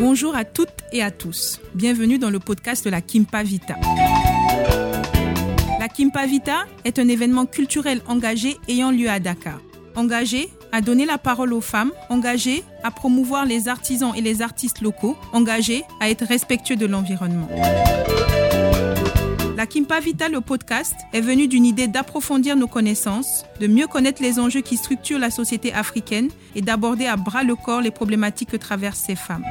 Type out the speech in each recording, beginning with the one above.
Bonjour à toutes et à tous. Bienvenue dans le podcast de la Kimpa Vita. La Kimpa Vita est un événement culturel engagé ayant lieu à Dakar. Engagé à donner la parole aux femmes, engagé à promouvoir les artisans et les artistes locaux, engagé à être respectueux de l'environnement. La Kimpa Vita, le podcast, est venu d'une idée d'approfondir nos connaissances, de mieux connaître les enjeux qui structurent la société africaine et d'aborder à bras le corps les problématiques que traversent ces femmes.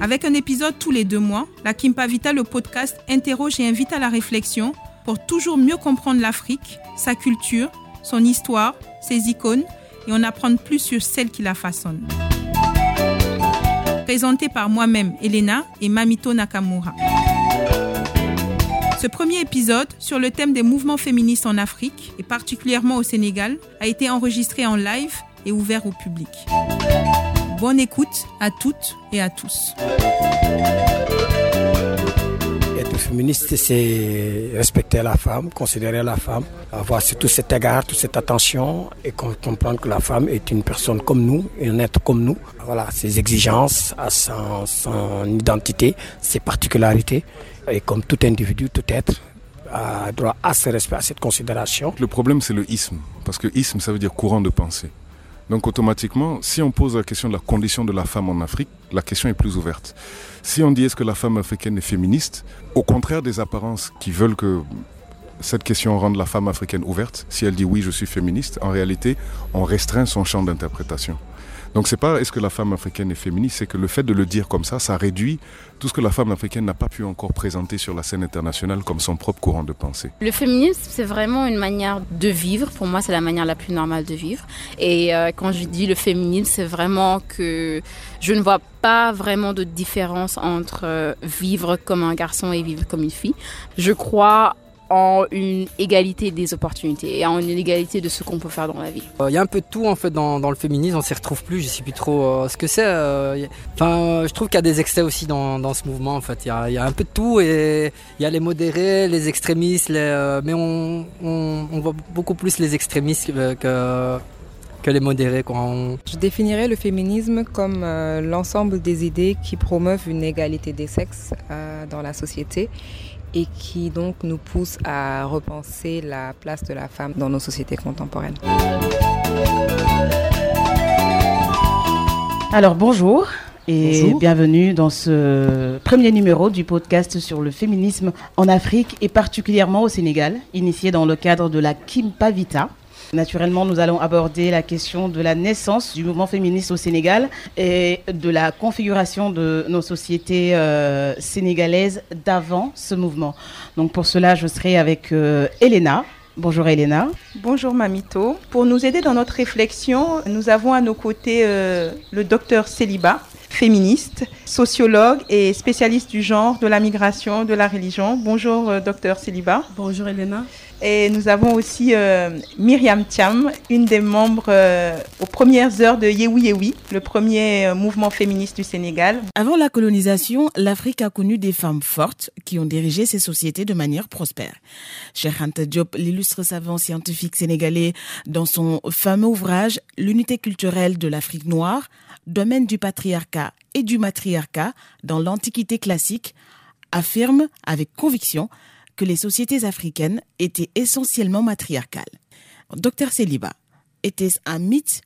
Avec un épisode tous les deux mois, la Kimpa Vita, le podcast, interroge et invite à la réflexion pour toujours mieux comprendre l'Afrique, sa culture, son histoire, ses icônes et en apprendre plus sur celle qui la façonne. Présenté par moi-même, Elena et Mamito Nakamura. Ce premier épisode sur le thème des mouvements féministes en Afrique et particulièrement au Sénégal a été enregistré en live et ouvert au public. Bonne écoute à toutes et à tous. Féministe, c'est respecter la femme, considérer la femme, avoir tout cet égard, toute cette attention et comprendre que la femme est une personne comme nous, un être comme nous. Voilà, ses exigences, son, son identité, ses particularités. Et comme tout individu, tout être a droit à ce respect, à cette considération. Le problème, c'est le isme. Parce que isme, ça veut dire courant de pensée. Donc automatiquement, si on pose la question de la condition de la femme en Afrique, la question est plus ouverte. Si on dit est-ce que la femme africaine est féministe, au contraire des apparences qui veulent que cette question rende la femme africaine ouverte, si elle dit oui je suis féministe, en réalité on restreint son champ d'interprétation. Donc c'est pas est-ce que la femme africaine est féministe, c'est que le fait de le dire comme ça, ça réduit tout ce que la femme africaine n'a pas pu encore présenter sur la scène internationale comme son propre courant de pensée. Le féminisme, c'est vraiment une manière de vivre. Pour moi, c'est la manière la plus normale de vivre. Et euh, quand je dis le féminisme, c'est vraiment que je ne vois pas vraiment de différence entre euh, vivre comme un garçon et vivre comme une fille. Je crois en une égalité des opportunités et en une égalité de ce qu'on peut faire dans la vie. Il euh, y a un peu de tout en fait dans, dans le féminisme, on s'y retrouve plus, je sais plus trop euh, ce que c'est. Euh, enfin, je trouve qu'il y a des excès aussi dans, dans ce mouvement en fait. Il y a, y a, un peu de tout et il y a les modérés, les extrémistes, les, mais on, on, on, voit beaucoup plus les extrémistes que, que les modérés. Quoi. Je définirais le féminisme comme l'ensemble des idées qui promeuvent une égalité des sexes dans la société et qui donc nous pousse à repenser la place de la femme dans nos sociétés contemporaines. Alors bonjour et bonjour. bienvenue dans ce premier numéro du podcast sur le féminisme en Afrique et particulièrement au Sénégal, initié dans le cadre de la Kimpa Vita. Naturellement, nous allons aborder la question de la naissance du mouvement féministe au Sénégal et de la configuration de nos sociétés euh, sénégalaises d'avant ce mouvement. Donc pour cela, je serai avec euh, Elena. Bonjour Elena. Bonjour Mamito. Pour nous aider dans notre réflexion, nous avons à nos côtés euh, le docteur Céliba, féministe, sociologue et spécialiste du genre, de la migration, de la religion. Bonjour euh, docteur Céliba. Bonjour Elena. Et nous avons aussi euh, Myriam Thiam, une des membres euh, aux premières heures de Yewi Yewi, le premier euh, mouvement féministe du Sénégal. Avant la colonisation, l'Afrique a connu des femmes fortes qui ont dirigé ses sociétés de manière prospère. Cheikh Anta Diop, l'illustre savant scientifique sénégalais, dans son fameux ouvrage L'unité culturelle de l'Afrique noire, domaine du patriarcat et du matriarcat dans l'Antiquité classique, affirme avec conviction que les sociétés africaines étaient essentiellement matriarcales. Docteur Céliba, était-ce un mythe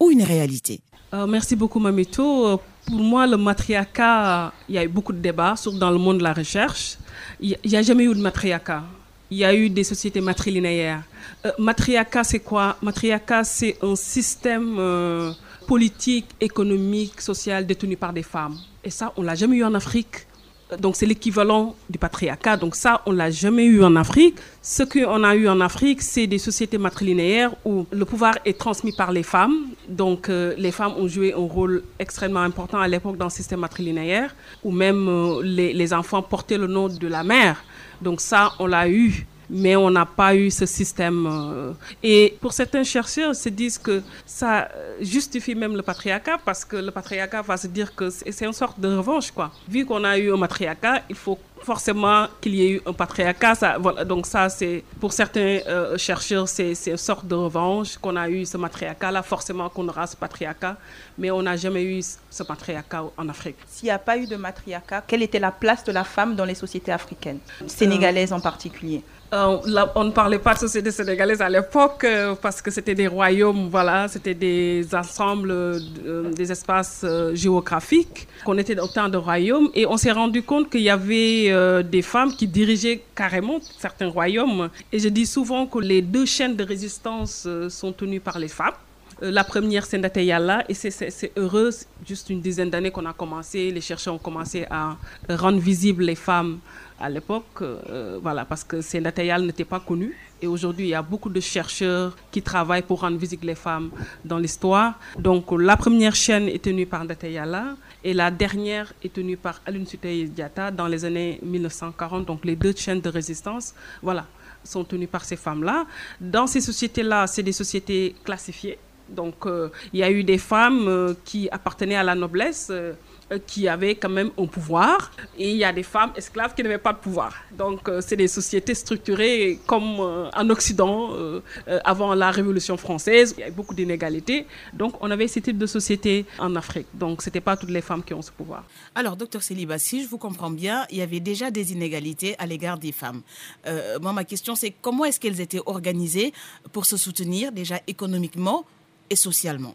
ou une réalité? Euh, Merci beaucoup Mamito. Pour moi, le matriarcat, il y a eu beaucoup de débats, surtout dans le monde de la recherche. Il n'y a jamais eu de matriarcat. Il y a eu des sociétés matrilinéaires. Euh, matriarcat, c'est quoi? Matriarcat, c'est un système euh, politique, économique, social détenu par des femmes. Et ça, on l'a jamais eu en Afrique donc c'est l'équivalent du patriarcat. Donc ça, on l'a jamais eu en Afrique. Ce qu'on a eu en Afrique, c'est des sociétés matrilinéaires où le pouvoir est transmis par les femmes. Donc euh, les femmes ont joué un rôle extrêmement important à l'époque dans le système matrilinéaire, où même euh, les, les, enfants portaient le nom de la mère. Donc ça, on l'a eu mais on n'a pas eu ce système. euh, et pour certains chercheurs, ils se disent que ça justifie même le patriarcat parce que le patriarcat va se dire que c'est une sorte de revanche, quoi. Vu qu'on a eu un matriarcat, il faut forcément qu'il y ait eu un patriarcat. Ça, voilà, donc ça, c'est pour certains euh, chercheurs, c'est une sorte de revanche qu'on a eu ce matriarcat-là. Forcément qu'on aura ce patriarcat, mais on n'a jamais eu ce patriarcat en Afrique. S'il n'y a pas eu de matriarcat, quelle était la place de la femme dans les sociétés africaines, sénégalaises en particulier? Euh, on ne parlait pas de société sénégalaise à l'époque euh, parce que c'était des royaumes, voilà, c'était des ensembles, euh, des espaces géographiques, qu'on était autant de royaumes et on s'est rendu compte qu'il y avait des femmes qui dirigeaient carrément certains royaumes. Et je dis souvent que les deux chaînes de résistance sont tenues par les femmes. La première, c'est Yalla, et c'est- heureux, juste une dizaine d'années qu'on a commencé, les chercheurs ont commencé à rendre visibles les femmes à l'époque, euh, voilà, parce que Sendata Yalla n'était pas connu. Et aujourd'hui, il y a beaucoup de chercheurs qui travaillent pour rendre visibles les femmes dans l'histoire. Donc, la première chaîne est tenue par Ndata Yalla et la dernière est tenue par Alun Sutey Diata dans les années 1940. Donc, les deux chaînes de résistance, voilà, sont tenues par ces femmes-là. Dans ces sociétés-là, c'est des sociétés classifiées. Donc, euh, il y a eu des femmes euh, qui appartenaient à la noblesse, qui avaient quand même un pouvoir, et il y a des femmes esclaves qui n'avaient pas de pouvoir. Donc, euh, c'est des sociétés structurées comme euh, en Occident, euh, euh, avant la Révolution française. Il y a beaucoup d'inégalités. Donc, on avait ce type de société en Afrique. Donc, ce n'était pas toutes les femmes qui ont ce pouvoir. Alors, docteur Céliba, si je vous comprends bien, il y avait déjà des inégalités à l'égard des femmes. Euh, moi, ma question, c'est comment est-ce qu'elles étaient organisées pour se soutenir déjà économiquement et socialement?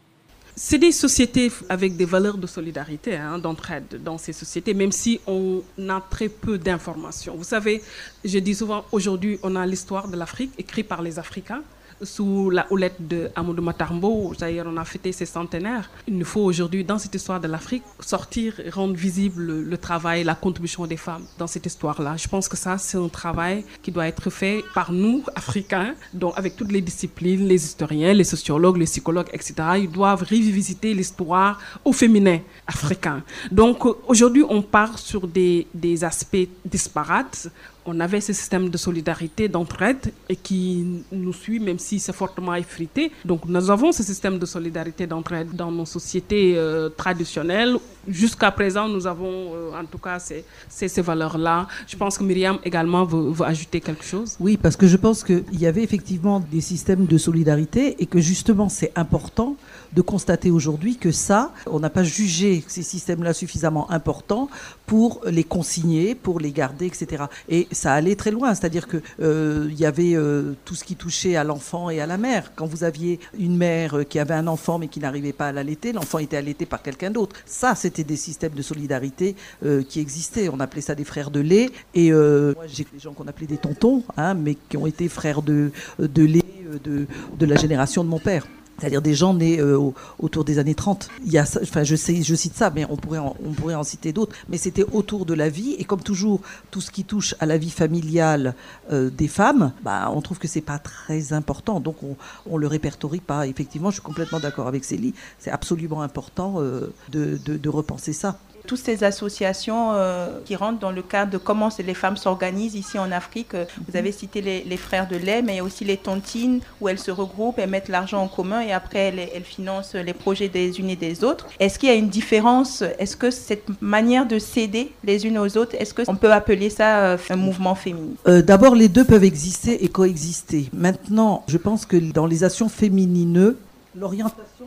C'est des sociétés avec des valeurs de solidarité, hein, d'entraide dans ces sociétés, même si on a très peu d'informations. Vous savez, je dis souvent, aujourd'hui, on a l'histoire de l'Afrique écrite par les Africains sous la houlette de Amadou Matarmbo. D'ailleurs, on a fêté ses centenaires. Il nous faut aujourd'hui, dans cette histoire de l'Afrique, sortir rendre visible le, travail, la contribution des femmes dans cette histoire-là. Je pense que ça, c'est un travail qui doit être fait par nous, Africains, donc avec toutes les disciplines, les historiens, les sociologues, les psychologues, etc. Ils doivent revisiter l'histoire au féminin africain. Donc aujourd'hui, on part sur des aspects disparates on avait ce système de solidarité, d'entraide, et qui nous suit, même si c'est fortement effrité. Donc, nous avons ce système de solidarité, d'entraide dans nos sociétés euh, traditionnelles. Jusqu'à présent, nous avons, euh, en tout cas, ces, ces, valeurs-là. Je pense que Myriam également veut, veut ajouter quelque chose. Oui, parce que je pense qu'il y avait effectivement des systèmes de solidarité et que justement, c'est important de constater aujourd'hui que ça, on n'a pas jugé ces systèmes-là suffisamment importants pour les consigner, pour les garder, etc. Et ça allait très loin, c'est-à-dire que euh, il y avait euh, tout ce qui touchait à l'enfant et à la mère. Quand vous aviez une mère qui avait un enfant mais qui n'arrivait pas à l'allaiter, l'enfant était allaité par quelqu'un d'autre. Ça, c'était des systèmes de solidarité euh, qui existaient. On appelait ça des frères de lait. Et euh, moi, j'ai des gens qu'on appelait des tontons, hein, mais qui ont été frères de, de lait de, de la génération de mon père c'est-à-dire des gens nés euh, au, autour des années 30. Il y a, enfin, je, sais, je cite ça, mais on pourrait en, on pourrait en citer d'autres. Mais c'était autour de la vie, et comme toujours, tout ce qui touche à la vie familiale euh, des femmes, bah, on trouve que c'est pas très important, donc on, on le répertorie pas. Effectivement, je suis complètement d'accord avec Célie. C'est absolument important euh, de, de, de repenser ça toutes ces associations euh, qui rentrent dans le cadre de comment les femmes s'organisent ici en Afrique. Vous avez cité les, frères de lait, mais il y a aussi les tontines où elles se regroupent, elles mettent l'argent en commun et après elles, financent les projets des unes et des autres. Est-ce qu'il y a une différence? Est-ce que cette manière de s'aider les unes aux autres, est-ce qu'on peut appeler ça euh, un mouvement féministe? Euh, D'abord, les deux peuvent exister et coexister. Maintenant, je pense que dans les actions féminines, L'orientation,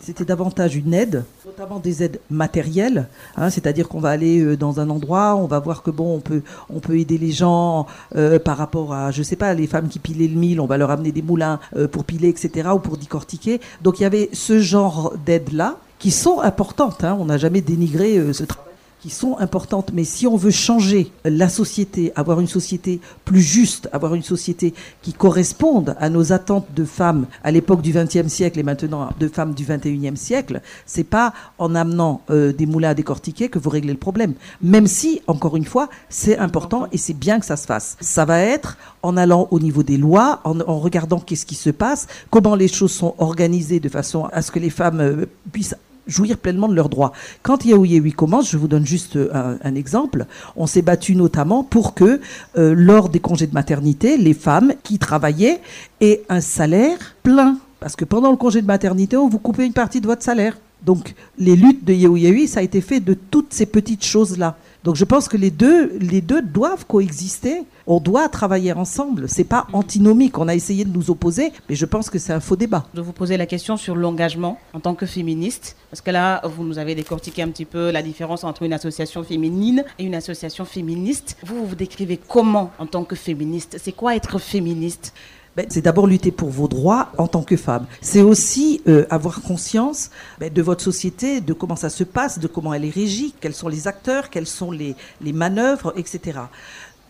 c'était davantage une aide, notamment des aides matérielles, hein, c'est-à-dire qu'on va aller euh, dans un endroit, on va voir que bon, on peut, aider les gens euh, par rapport à, je sais pas, les femmes qui pilaient le mil, on va leur amener des moulins euh, pour piler, etc., ou pour décortiquer. Donc il y avait ce genre d'aides-là qui sont importantes. Hein, on n'a jamais dénigré ce travail qui sont importantes. Mais si on veut changer la société, avoir une société plus juste, avoir une société qui corresponde à nos attentes de femmes à l'époque du XXe siècle et maintenant de femmes du XXIe siècle, c'est pas en amenant euh, des moulins à décortiquer que vous réglez le problème. Même si, encore une fois, c'est important et c'est bien que ça se fasse. Ça va être en allant au niveau des lois, en, regardant qu'est-ce qui se passe, comment les choses sont organisées de façon à ce que les femmes euh, puissent jouir pleinement de leurs droits. Quand Yaoui commence, je vous donne juste un, un exemple, on s'est battu notamment pour que euh, lors des congés de maternité, les femmes qui travaillaient aient un salaire plein. Parce que pendant le congé de maternité, on vous coupait une partie de votre salaire. Donc les luttes de Yaoui ça a été fait de toutes ces petites choses-là. Donc je pense que les deux, les deux doivent coexister. On doit travailler ensemble. C'est pas antinomique. On a essayé de nous opposer, mais je pense que c'est un faux débat. Je vous poser la question sur l'engagement en tant que féministe, parce que là, vous nous avez décortiqué un petit peu la différence entre une association féminine et une association féministe. Vous, vous vous décrivez comment en tant que féministe? C'est quoi être féministe? Ben, c'est d'abord lutter pour vos droits en tant que femme. C'est aussi euh, avoir conscience ben, de votre société, de comment ça se passe, de comment elle est régie, quels sont les acteurs, quelles sont les, les manœuvres, etc.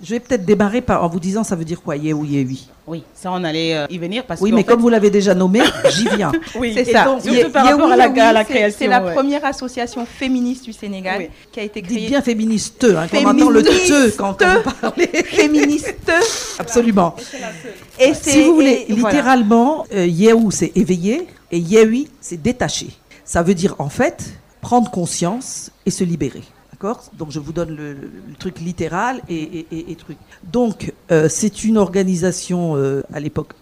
Je vais peut-être démarrer par, en vous disant ça veut dire quoi, yeah ou oui? Oui, ça on allait euh, y venir parce Oui, mais comme vous l'avez déjà nommé, j'y viens. oui, c'est ça. Donc, par rapport à la, la création. C'est la première association féministe du Sénégal qui a été créée. Dites bien féministe, hein, on entend le te quand on vous parlez. féministe. Absolument. Et si vous voulez, littéralement, euh, c'est éveillé et yehui c'est détaché. Ça veut dire en fait prendre conscience et se libérer. Donc je vous donne le, truc littéral et, truc. Donc euh, c'est une organisation euh, à l'époque,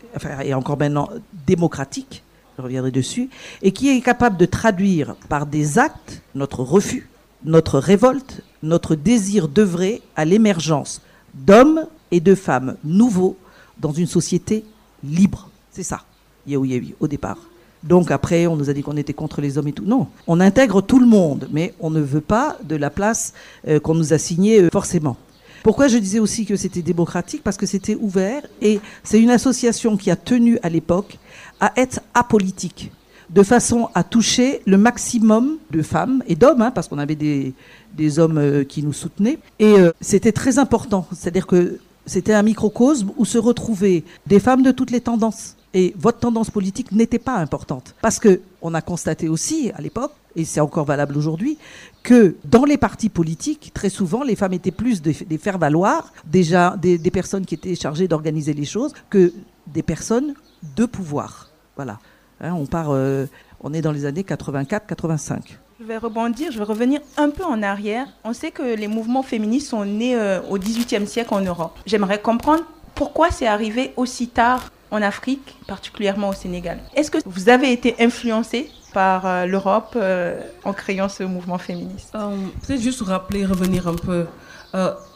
et encore maintenant démocratique, je reviendrai dessus, et qui est capable de traduire par des actes notre refus, notre révolte, notre désir d'œuvrer à l'émergence d'hommes et de femmes nouveaux dans une société libre. C'est ça, Yehoui au départ. Donc après, on nous a dit qu'on était contre les hommes et tout. Non, on intègre tout le monde, mais on ne veut pas de la place euh, qu'on nous a signée euh, forcément. Pourquoi je disais aussi que c'était démocratique? Parce que c'était ouvert et c'est une association qui a tenu à l'époque à être apolitique, de façon à toucher le maximum de femmes et d'hommes, hein, parce qu'on avait des, des hommes euh, qui nous soutenaient. Et c'était très important, c'est-à-dire que c'était un microcosme où se retrouvaient des femmes de toutes les tendances et votre tendance politique n'était pas importante. Parce que on a constaté aussi à l'époque, et c'est encore valable aujourd'hui, que dans les partis politiques, très souvent, les femmes étaient plus des, faire-valoir, déjà des, personnes qui étaient chargées d'organiser les choses, que des personnes de pouvoir. Voilà. Hein, on part, euh, on est dans les années 84-85. Je vais rebondir, je vais revenir un peu en arrière. On sait que les mouvements féministes sont nés euh, au XVIIIe siècle en Europe. J'aimerais comprendre pourquoi c'est arrivé aussi tard en Afrique, particulièrement au Sénégal. Est-ce que vous avez été influencé par euh, l'Europe euh, en créant ce mouvement féministe? Euh, Peut-être juste rappeler, revenir un peu.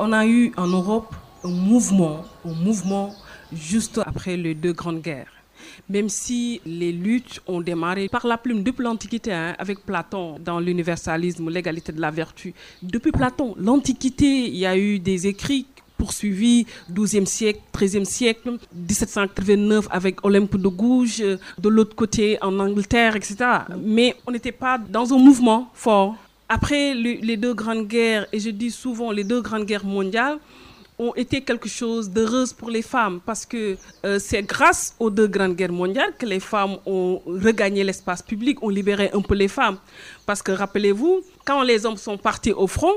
on a eu en Europe un mouvement, un mouvement juste après les deux grandes guerres. Même si les luttes ont démarré par la plume depuis l'Antiquité, hein, avec Platon dans l'universalisme, l'égalité de la vertu. Depuis Platon, l'Antiquité, il y a eu des écrits poursuivi 12e siècle, 13e siècle, 1789 avec Olympe de Gouges, de l'autre côté en Angleterre, etc. Mais on n'était pas dans un mouvement fort. Après les deux grandes guerres, et je dis souvent les deux grandes guerres mondiales, ont été quelque chose d'heureuse pour les femmes parce que euh, c'est grâce aux deux grandes guerres mondiales que les femmes ont regagné l'espace public, ont libéré un peu les femmes. Parce que rappelez-vous, quand les hommes sont partis au front,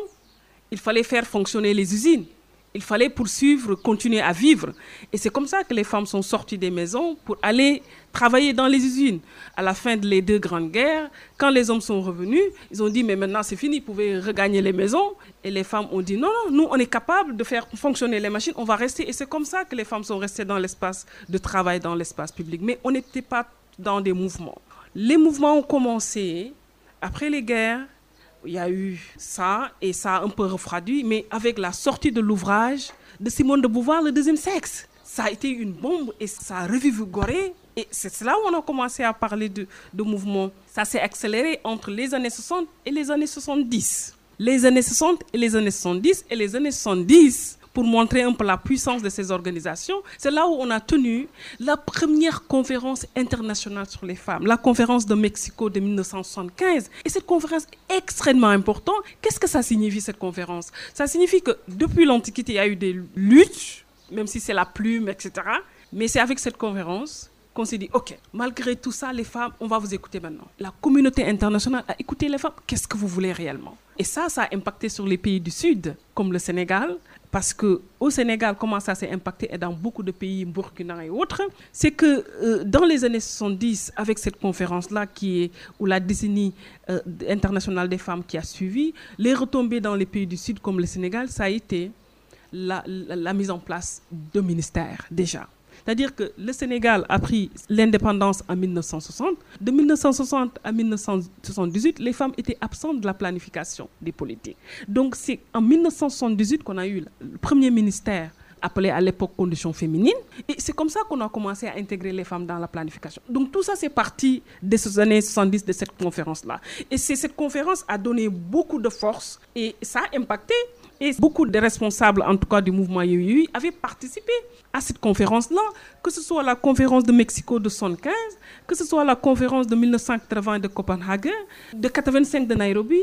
il fallait faire fonctionner les usines il fallait poursuivre, continuer à vivre. Et c'est comme ça que les femmes sont sorties des maisons pour aller travailler dans les usines. À la fin des deux grandes guerres, quand les hommes sont revenus, ils ont dit, mais maintenant c'est fini, vous pouvez regagner les maisons. Et les femmes ont dit, non, non, nous, on est capable de faire fonctionner les machines, on va rester. Et c'est comme ça que les femmes sont restées dans l'espace de travail, dans l'espace public. Mais on n'était pas dans des mouvements. Les mouvements ont commencé après les guerres, il y a eu ça et ça a un peu refroidi, mais avec la sortie de l'ouvrage de Simone de Beauvoir, Le deuxième sexe, ça a été une bombe et ça a revigoré. Et c'est là où on a commencé à parler de, de mouvement. Ça s'est accéléré entre les années 60 et les années 70. Les années 60 et les années 70 et les années 70 pour montrer un peu la puissance de ces organisations, c'est là où on a tenu la première conférence internationale sur les femmes, la conférence de Mexico de 1975. Et cette conférence est extrêmement importante. Qu'est-ce que ça signifie cette conférence? Ça signifie que depuis l'Antiquité, il y a eu des luttes, même si c'est la plume, etc. Mais c'est avec cette conférence qu'on s'est dit, OK, malgré tout ça, les femmes, on va vous écouter maintenant. La communauté internationale a écouté les femmes. Qu'est-ce que vous voulez réellement? Et ça, ça a impacté sur les pays du Sud, comme le Sénégal, parce que au Sénégal, comment ça s'est impacté et dans beaucoup de pays, Burkina et autres, c'est que euh, dans les années 70, avec cette conférence-là qui est ou la décennie euh, internationale des femmes qui a suivi, les retombées dans les pays du Sud comme le Sénégal, ça a été la, la mise en place de ministères déjà. C'est-à-dire que le Sénégal a pris l'indépendance en 1960. De 1960 à 1978, les femmes étaient absentes de la planification des politiques. Donc c'est en 1978 qu'on a eu le premier ministère appelé à l'époque conditions féminines. Et c'est comme ça qu'on a commencé à intégrer les femmes dans la planification. Donc tout ça, c'est parti de ces années 70 de cette conférence-là. Et cette conférence a donné beaucoup de force et ça a impacté et beaucoup de responsables, en tout cas du mouvement Yui, avaient participé à cette conférence-là, que ce soit la conférence de Mexico de 75, que ce soit la conférence de 1980 de Copenhague, de 85 de Nairobi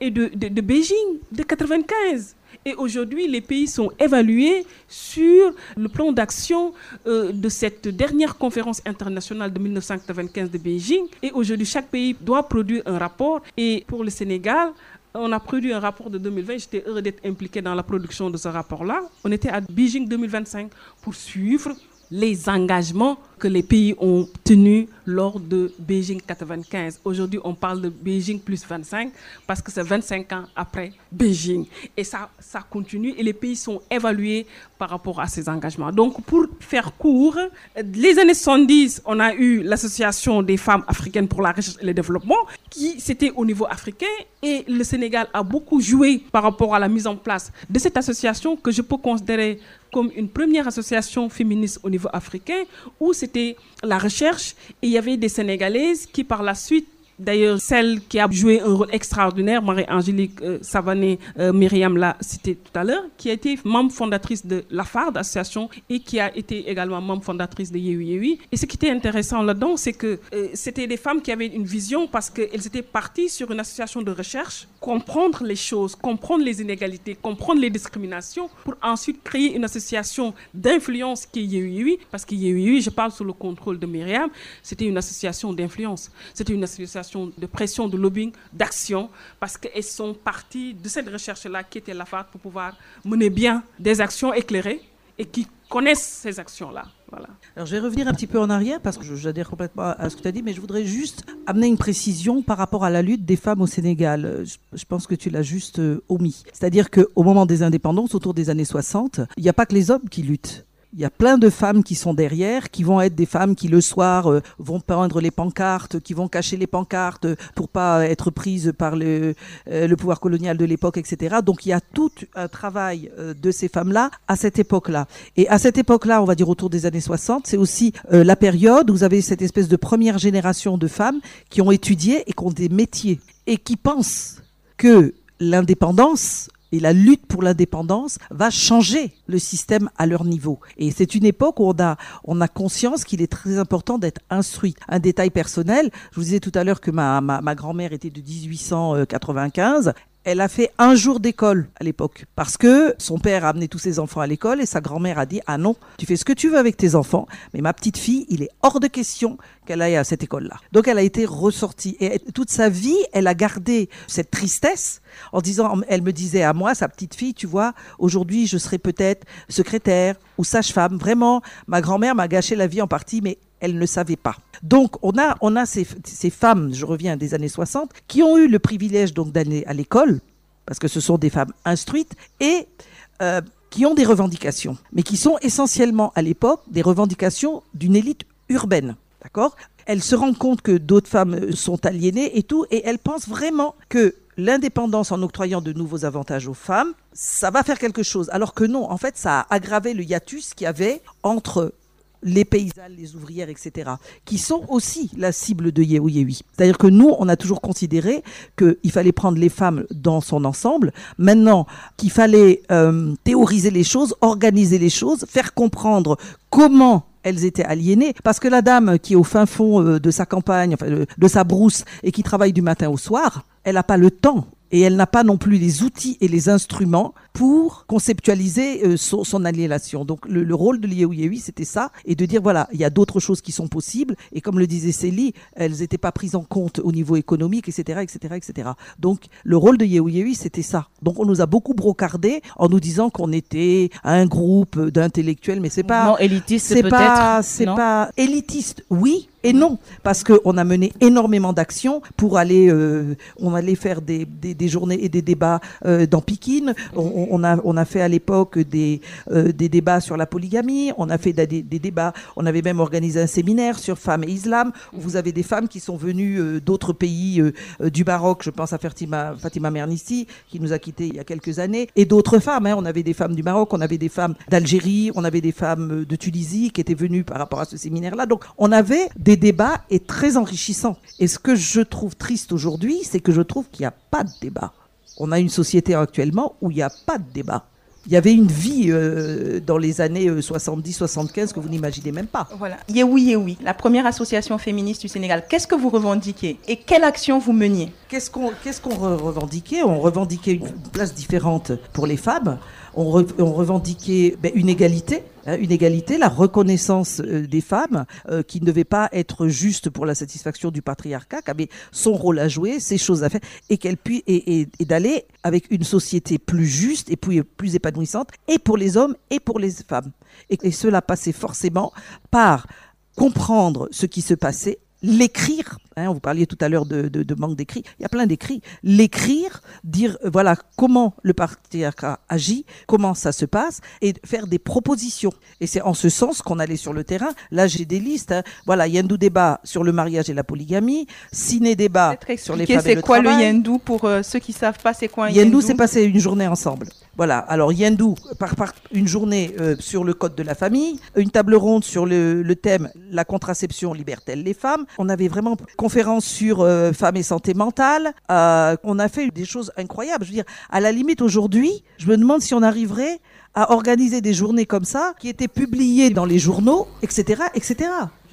et de, de, Beijing de 95. Et aujourd'hui, les pays sont évalués sur le plan d'action euh, de cette dernière conférence internationale de 1995 de Beijing. Et aujourd'hui, chaque pays doit produire un rapport. Et pour le Sénégal, on a produit un rapport de 2020. J'étais heureux d'être impliqué dans la production de ce rapport-là. On était à Beijing 2025 pour suivre les engagements que les pays ont tenus lors de Beijing 95. Aujourd'hui, on parle de Beijing plus 25 parce que c'est 25 ans après Beijing. Et ça, ça continue et les pays sont évalués par rapport à ces engagements. Donc, pour faire court, les années 70, on a eu l'Association des femmes africaines pour la recherche et le développement qui, c'était au niveau africain et le Sénégal a beaucoup joué par rapport à la mise en place de cette association que je peux considérer comme une première association féministe au niveau africain où c'était la recherche et il y avait des Sénégalaises qui par la suite D'ailleurs, celle qui a joué un rôle extraordinaire, Marie-Angélique euh, Savané, euh, Myriam l'a cité tout à l'heure, qui a été membre fondatrice de la FARD, association, et qui a été également membre fondatrice de Yewi Yewi. Et ce qui était intéressant là-dedans, c'est que euh, c'était des femmes qui avaient une vision parce qu'elles étaient parties sur une association de recherche, comprendre les choses, comprendre les inégalités, comprendre les discriminations, pour ensuite créer une association d'influence qui est Yewi Yewi, parce que Yewi Yewi, je parle sous le contrôle de Myriam, c'était une association d'influence. C'était une association de pression, de lobbying, d'action, parce qu'elles sont parties de cette recherche-là qui était la FARC pour pouvoir mener bien des actions éclairées et qui connaissent ces actions-là. Alors je vais revenir un petit peu en arrière parce que j'adhère complètement à ce que tu as dit, mais je voudrais juste amener une précision par rapport à la lutte des femmes au Sénégal. Je pense que tu l'as juste euh, omis. C'est-à-dire qu'au moment des indépendances, autour des années 60, il n'y a pas que les hommes qui luttent. Il y a plein de femmes qui sont derrière, qui vont être des femmes qui le soir euh, vont peindre les pancartes, qui vont cacher les pancartes pour pas être prises par le, euh, pouvoir colonial de l'époque, etc. Donc il y a tout un travail euh, de ces femmes-là à cette époque-là. Et à cette époque-là, on va dire autour des années 60, c'est aussi la période où vous avez cette espèce de première génération de femmes qui ont étudié et qui ont des métiers et qui pensent que l'indépendance et la lutte pour l'indépendance va changer le système à leur niveau. Et c'est une époque où on a, on a conscience qu'il est très important d'être instruit. Un détail personnel, je vous disais tout à l'heure que ma, ma, ma grand-mère était de 1895 elle a fait un jour d'école à l'époque parce que son père a amené tous ses enfants à l'école et sa grand-mère a dit ah non tu fais ce que tu veux avec tes enfants mais ma petite fille il est hors de question qu'elle aille à cette école-là donc elle a été ressortie et toute sa vie elle a gardé cette tristesse en disant elle me disait à moi sa petite fille tu vois aujourd'hui je serai peut-être secrétaire ou sage-femme. Vraiment ma grand-mère m'a gâché la vie en partie mais elle ne savait pas. Donc on a, ces, femmes, je reviens des années 60, qui ont eu le privilège donc d'aller à l'école, parce que ce sont des femmes instruites, et euh, qui ont des revendications, mais qui sont essentiellement à l'époque des revendications d'une élite urbaine. D'accord? Elles se rendent compte que d'autres femmes sont aliénées et tout, et elles pensent vraiment que l'indépendance en octroyant de nouveaux avantages aux femmes, ça va faire quelque chose. Alors que non, en fait, ça a aggravé le hiatus qu'il y avait entre les paysannes, les ouvrières, etc., qui sont aussi la cible de Yehu Yehui. C'est-à-dire que nous, on a toujours considéré qu'il fallait prendre les femmes dans son ensemble. Maintenant, qu'il fallait euh, théoriser les choses, organiser les choses, faire comprendre comment elles étaient aliénées, parce que la dame qui est au fin fond euh, de sa campagne, enfin, de sa brousse, et qui travaille du matin au soir, elle n'a pas le temps et elle n'a pas non plus les outils et les instruments pour conceptualiser euh, son, son, aliénation. Donc le, le rôle de l'IEUIEI, c'était ça, et de dire voilà, il y a d'autres choses qui sont possibles, et comme le disait Célie, elles n'étaient pas prises en compte au niveau économique, etc., etc., etc. Donc le rôle de IEUIEI, c'était ça. Donc on nous a beaucoup brocardé en nous disant qu'on était un groupe d'intellectuels, mais c'est pas non élitiste, c'est pas c'est pas élitiste, oui, et non, parce qu'on a mené énormément d'actions pour aller, euh, on allait faire des, des, des, journées et des débats euh, dans Pikine. On, on, a, on a fait à l'époque des, euh, des débats sur la polygamie. On a fait des, des, débats. On avait même organisé un séminaire sur femmes et islam. Où vous avez des femmes qui sont venues euh, d'autres pays euh, du Maroc. Je pense à Fatima, Fatima Mernissi, qui nous a quittés il y a quelques années, et d'autres femmes. Hein. On avait des femmes du Maroc, on avait des femmes d'Algérie, on avait des femmes de Tunisie qui étaient venues par rapport à ce séminaire-là. Donc, on avait des débats et très enrichissants. Et ce que je trouve triste aujourd'hui, c'est que je trouve qu'il n'y a pas de débat. On a une société actuellement où il n'y a pas de débat. Il y avait une vie euh, dans les années 70-75 que vous n'imaginez même pas. Voilà. Yewi Yewi, la première association féministe du Sénégal. Qu'est-ce que vous revendiquez et quelle action vous meniez? Qu'est-ce qu'on revendiquait On revendiquait une place différente pour les femmes. On, re ben, une égalité une égalité, la reconnaissance euh, des femmes euh, qui ne devait pas être juste pour la satisfaction du patriarcat, qui avait son rôle à jouer, ses choses à faire, et qu'elle puisse et, d'aller avec une société plus juste et plus, plus épanouissante, et pour les hommes et pour les femmes. Et cela passait forcément par comprendre ce qui se passait l'écrire, hein, vous parliez tout à l'heure de, de, de, manque d'écrit, il y a plein d'écrits, l'écrire, dire euh, voilà comment le patriarcat agit, comment ça se passe, et faire des propositions. Et c'est en ce sens qu'on allait sur le terrain. Là, j'ai des listes. Hein. Voilà, Yendou débat sur le mariage et la polygamie, ciné débat sur les femmes et C'est quoi le Yendou pour euh, ceux qui savent pas c'est quoi un Yendou Yendou c'est passer une journée ensemble. Voilà. Alors Yendou par, par une journée euh, sur le code de la famille, une table ronde sur le, le thème la contraception libertelle les femmes? On avait vraiment conférence sur euh, femmes et santé mentale. Euh, on a fait des choses incroyables. Je veux dire, à la limite aujourd'hui, je me demande si on arriverait à organiser des journées comme ça, qui étaient publiées dans les journaux, etc., etc.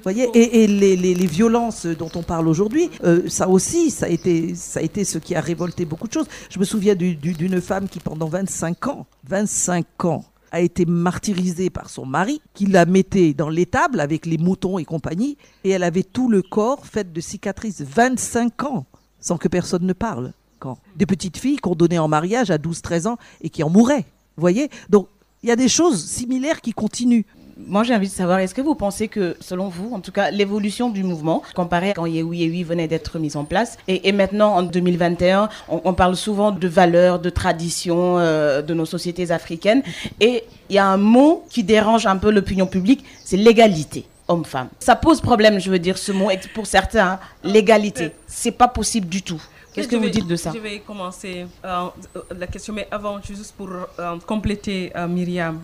Et, les, violences dont on parle aujourd'hui, euh, ça aussi, ça a, été, ça a été ce qui a révolté beaucoup de choses. Je me souviens d'une du, du, femme qui, pendant 25 ans, 25 ans, a été martyrisée par son mari, qui la mettait dans l'étable avec les moutons et compagnie, et elle avait tout le corps fait de cicatrices. 25 ans, sans que personne ne parle. Quand des petites filles qu'on donnait en mariage à 12-13 ans et qui en mouraient. Voyez Donc, il y a des choses similaires qui continuent moi j'ai envie de savoir, est-ce que vous pensez que, selon vous, en tout cas, l'évolution du mouvement, comparé à quand Yehui Yehui venait d'être mise en place, et, et, maintenant en 2021, on, on, parle souvent de valeurs, de traditions euh, de nos sociétés africaines, et il y a un mot qui dérange un peu l'opinion publique, c'est l'égalité homme-femme. Ça pose problème, je veux dire, ce mot, pour certains, hein, l'égalité. C'est pas possible du tout. Qu'est-ce que vais, vous dites de ça Je vais commencer euh, la question, mais avant, juste pour euh, compléter euh, Myriam,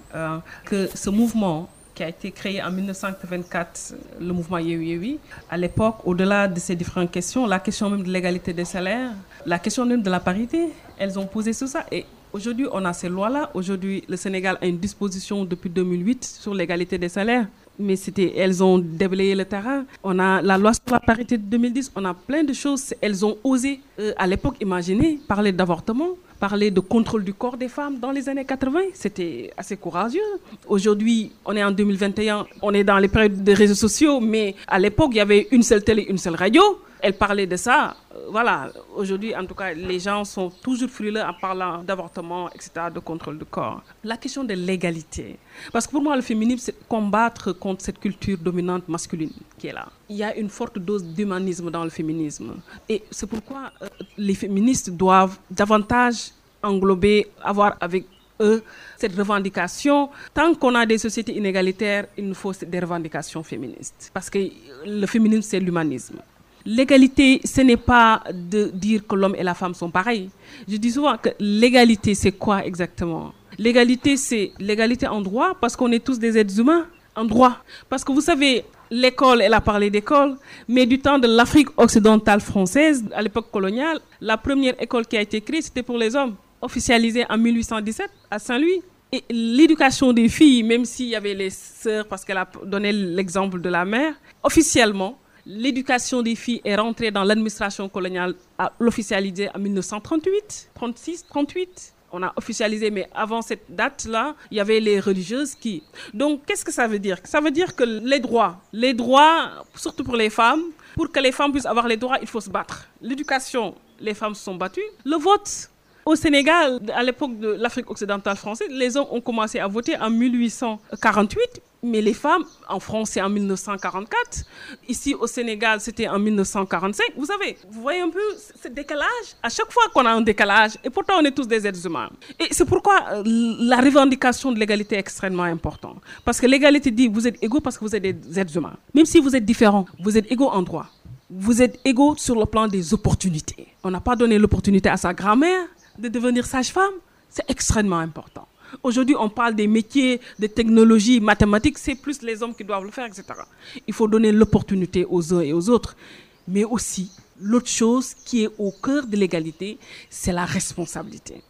que ce mouvement qui a été créé en 1984, le mouvement Yewi Yewi. À l'époque, au-delà de ces différentes questions, la question même de l'égalité des salaires, la question même de la parité, elles ont posé sur ça. Et aujourd'hui, on a ces lois-là. Aujourd'hui, le Sénégal a une disposition depuis 2008 sur l'égalité des salaires. Mais c'était, elles ont déblayé le terrain. On a la loi sur la parité de 2010. On a plein de choses. Elles ont osé, euh, à l'époque, imaginer parler d'avortement parler de contrôle du corps des femmes dans les années 80. C'était assez courageux. Aujourd'hui, on est en 2021, on est dans les périodes des réseaux sociaux, mais à l'époque, il y avait une seule télé, une seule radio. Elle parlait de ça. Voilà, aujourd'hui, en tout cas, les gens sont toujours frileux en parlant d'avortement, etc., de contrôle du corps. La question de l'égalité. Parce que pour moi, le féminisme, c'est combattre contre cette culture dominante masculine qui est là. Il y a une forte dose d'humanisme dans le féminisme. Et c'est pourquoi euh, les féministes doivent davantage englober, avoir avec eux cette revendication. Tant qu'on a des sociétés inégalitaires, il nous faut des revendications féministes. Parce que le féminisme, c'est l'humanisme. L'égalité, ce n'est pas de dire que l'homme et la femme sont pareils. Je dis souvent que l'égalité, c'est quoi exactement? L'égalité, c'est l'égalité en droit, parce qu'on est tous des êtres humains en droit. Parce que vous savez, l'école, elle a parlé d'école, mais du temps de l'Afrique occidentale française, à l'époque coloniale, la première école qui a été créée, c'était pour les hommes, officialisée en 1817 à Saint-Louis. Et l'éducation des filles, même s'il y avait les sœurs, parce qu'elle a donné l'exemple de la mère, officiellement, l'éducation des filles est rentrée dans l'administration coloniale, à l'officialisé en 1938, 36, 38 on a officialisé, mais avant cette date-là, il y avait les religieuses qui. Donc, qu'est-ce que ça veut dire? Ça veut dire que les droits, les droits, surtout pour les femmes, pour que les femmes puissent avoir les droits, il faut se battre. L'éducation, les femmes se sont battues. Le vote, au Sénégal, à l'époque de l'Afrique occidentale française, les hommes ont commencé à voter en 1848, mais les femmes, en France, c'est en 1944. Ici, au Sénégal, c'était en 1945. Vous savez, vous voyez un peu ce décalage? À chaque fois qu'on a un décalage, et pourtant on est tous des êtres humains. Et c'est pourquoi euh, la revendication de l'égalité est extrêmement importante. Parce que l'égalité dit, vous êtes égaux parce que vous êtes des êtres humains. Même si vous êtes différents, vous êtes égaux en droit. Vous êtes égaux sur le plan des opportunités. On n'a pas donné l'opportunité à sa grand-mère de devenir sage-femme. C'est extrêmement important. Aujourd'hui, on parle des métiers, des technologies, mathématiques, c'est plus les hommes qui doivent le faire, etc. Il faut donner l'opportunité aux uns et aux autres. Mais aussi, l'autre chose qui est au cœur de l'égalité, c'est la responsabilité.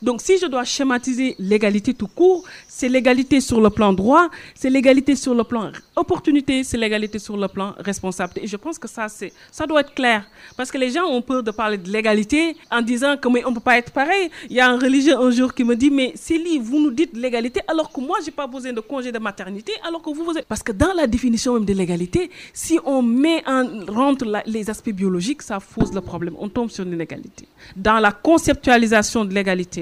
Donc si je dois schématiser l'égalité tout court, c'est l'égalité sur le plan droit, c'est l'égalité sur le plan opportunité, c'est l'égalité sur le plan responsabilité. Et je pense que ça, ça doit être clair. Parce que les gens ont peur de parler de l'égalité en disant que on ne peut pas être pareil. Il y a un religieux un jour qui me dit, mais Célie, vous nous dites l'égalité alors que moi, j'ai pas besoin de congé de maternité, alors que vous, vous êtes... Parce que dans la définition même de l'égalité, si on met en rentre les aspects biologiques, ça pose le problème. On tombe sur l'inégalité. Dans la conceptualisation de l'égalité,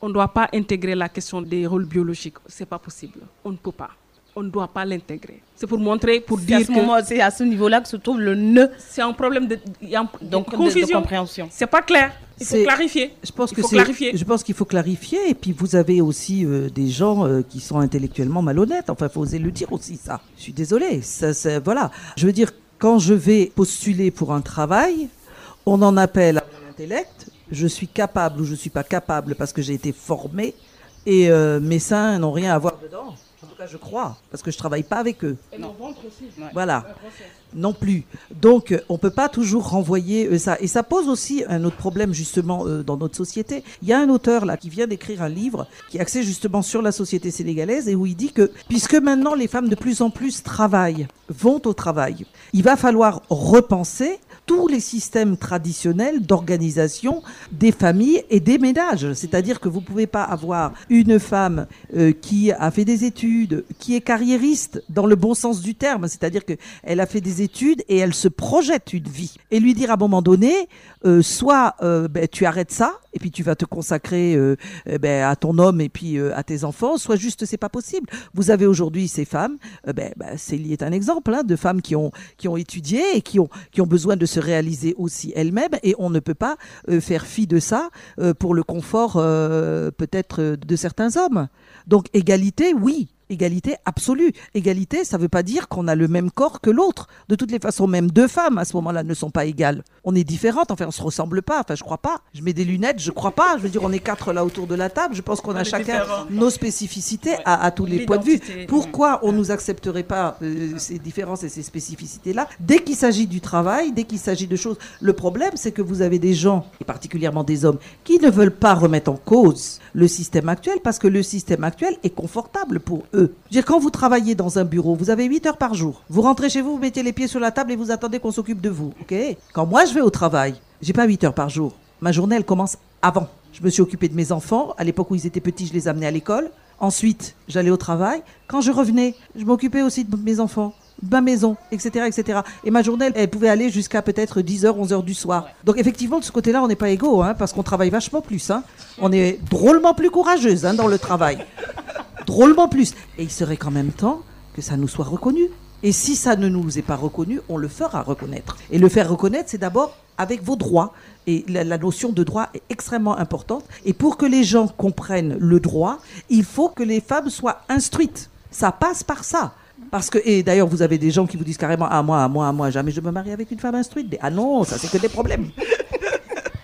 on ne doit pas intégrer la question des rôles biologiques. C'est pas possible. On ne peut pas. On ne doit pas l'intégrer. C'est pour montrer, pour dire que c'est à ce niveau-là que se trouve le nœud. C'est un problème de, y a Donc, confusion. De, compréhension. C'est pas clair. Il faut clarifier. Je pense que clarifier. Je pense qu'il faut clarifier. Et puis vous avez aussi euh, des gens euh, qui sont intellectuellement malhonnêtes. Enfin, il faut oser le dire aussi ça. Je suis désolée. Ça, voilà. Je veux dire, quand je vais postuler pour un travail, on en appelle à l'intellect je suis capable ou je ne suis pas capable parce que j'ai été formé et euh, mes seins n'ont rien à voir dedans. En tout cas, je crois, parce que je travaille pas avec eux. Et non. ventre aussi. Voilà. Non plus. Donc, on peut pas toujours renvoyer euh, ça. Et ça pose aussi un autre problème, justement, euh, dans notre société. Il y a un auteur, là, qui vient d'écrire un livre qui est axé, justement, sur la société sénégalaise et où il dit que, puisque maintenant les femmes de plus en plus travaillent, vont au travail, il va falloir repenser tous les systèmes traditionnels d'organisation des familles et des ménages. C'est-à-dire que vous ne pouvez pas avoir une femme euh, qui a fait des études, qui est carriériste dans le bon sens du terme, c'est-à-dire qu'elle a fait des études et elle se projette une vie. Et lui dire à un moment donné, euh, soit euh, ben, tu arrêtes ça et puis tu vas te consacrer euh, ben, à ton homme et puis à tes enfants, soit juste c'est pas possible. Vous avez aujourd'hui ces femmes, ben, ben Célie est un exemple hein, de femmes qui ont qui ont étudié et qui ont qui ont besoin de se réaliser aussi elles-mêmes et on ne peut pas faire fi de ça pour le confort peut-être de certains hommes. Donc égalité, oui, égalité absolue. Égalité, ça ne veut pas dire qu'on a le même corps que l'autre. De toutes les façons, même deux femmes à ce moment-là ne sont pas égales. On est différentes, enfin on se ressemble pas, enfin je crois pas. Je mets des lunettes, je crois pas. Je veux dire, on est quatre là autour de la table. Je pense qu'on a chacun nos spécificités à, tous les points de vue. Pourquoi on nous accepterait pas euh, ces différences et ces spécificités-là? Dès qu'il s'agit du travail, dès qu'il s'agit de choses Le problème, c'est que vous avez des gens, et particulièrement des hommes, qui ne veulent pas remettre en cause le système actuel parce que le système actuel est confortable pour eux dire, quand vous travaillez dans un bureau, vous avez 8 heures par jour. Vous rentrez chez vous, vous mettez les pieds sur la table et vous attendez qu'on s'occupe de vous. quand moi je vais au travail, j'ai pas 8 heures par jour. Ma journée, elle commence avant. Je me suis occupée de mes enfants. À l'époque où ils étaient petits, je les amenais à l'école. Ensuite, j'allais au travail. Quand je revenais, je m'occupais aussi de mes enfants ma maison, etc., etc. Et ma journée, elle, pouvait aller jusqu'à peut-être 10h, 11h du soir. Donc effectivement, de ce côté-là, on n'est pas égaux, hein, parce qu'on travaille vachement plus. Hein. On est drôlement plus courageuse hein, dans le travail drôlement plus. Et il serait quand même temps que ça nous soit reconnu. Et si ça ne nous est pas reconnu, on le fera reconnaître. Et le faire reconnaître, c'est d'abord avec vos droits. Et la, notion de droit est extrêmement importante. Et pour que les gens comprennent le droit, il faut que les femmes soient instruites. Ça passe par ça. Parce que, et d'ailleurs, vous avez des gens qui vous disent carrément, ah moi, moi, moi, jamais je me marie avec une femme instruite. Ah non, ça c'est que des problèmes.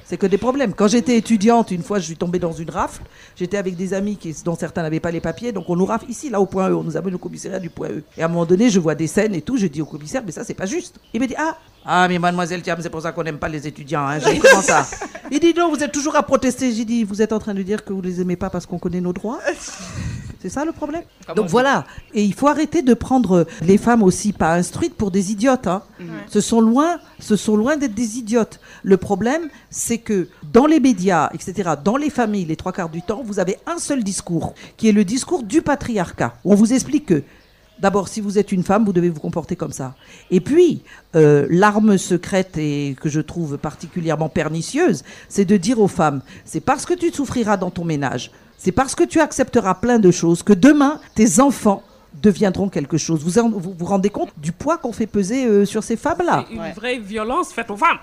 C'est que des problèmes. Quand j'étais étudiante, une fois, je suis tombée dans une rafle. J'étais avec des amis qui, dont certains n'avaient pas les papiers. Donc, on nous rafle ici, là, au point E. On nous amène au commissariat du point E. Et à un moment donné, je vois des scènes et tout. Je dis au commissaire, mais ça, c'est pas juste. Il me dit, ah, ah, mais mademoiselle Thiam, c'est pour ça qu'on n'aime pas les étudiants. Hein. J'ai comment ça? Il dit, non, vous êtes toujours à protester. J'ai dit, vous êtes en train de dire que vous les aimez pas parce qu'on connaît nos droits? C'est ça le problème Donc voilà, et il faut arrêter de prendre les femmes aussi pas instruites pour des idiotes. Hein. Ce sont loin, ce sont loin d'être des idiotes. Le problème, c'est que dans les médias, etc., dans les familles, les trois quarts du temps, vous avez un seul discours, qui est le discours du patriarcat. On vous explique que D'abord, si vous êtes une femme, vous devez vous comporter comme ça. Et puis, euh, l'arme secrète et que je trouve particulièrement pernicieuse, c'est de dire aux femmes, c'est parce que tu souffriras dans ton ménage, c'est parce que tu accepteras plein de choses que demain, tes enfants deviendront quelque chose. Vous vous, vous rendez compte du poids qu'on fait peser euh, sur ces femmes-là? Une vraie violence faite aux femmes.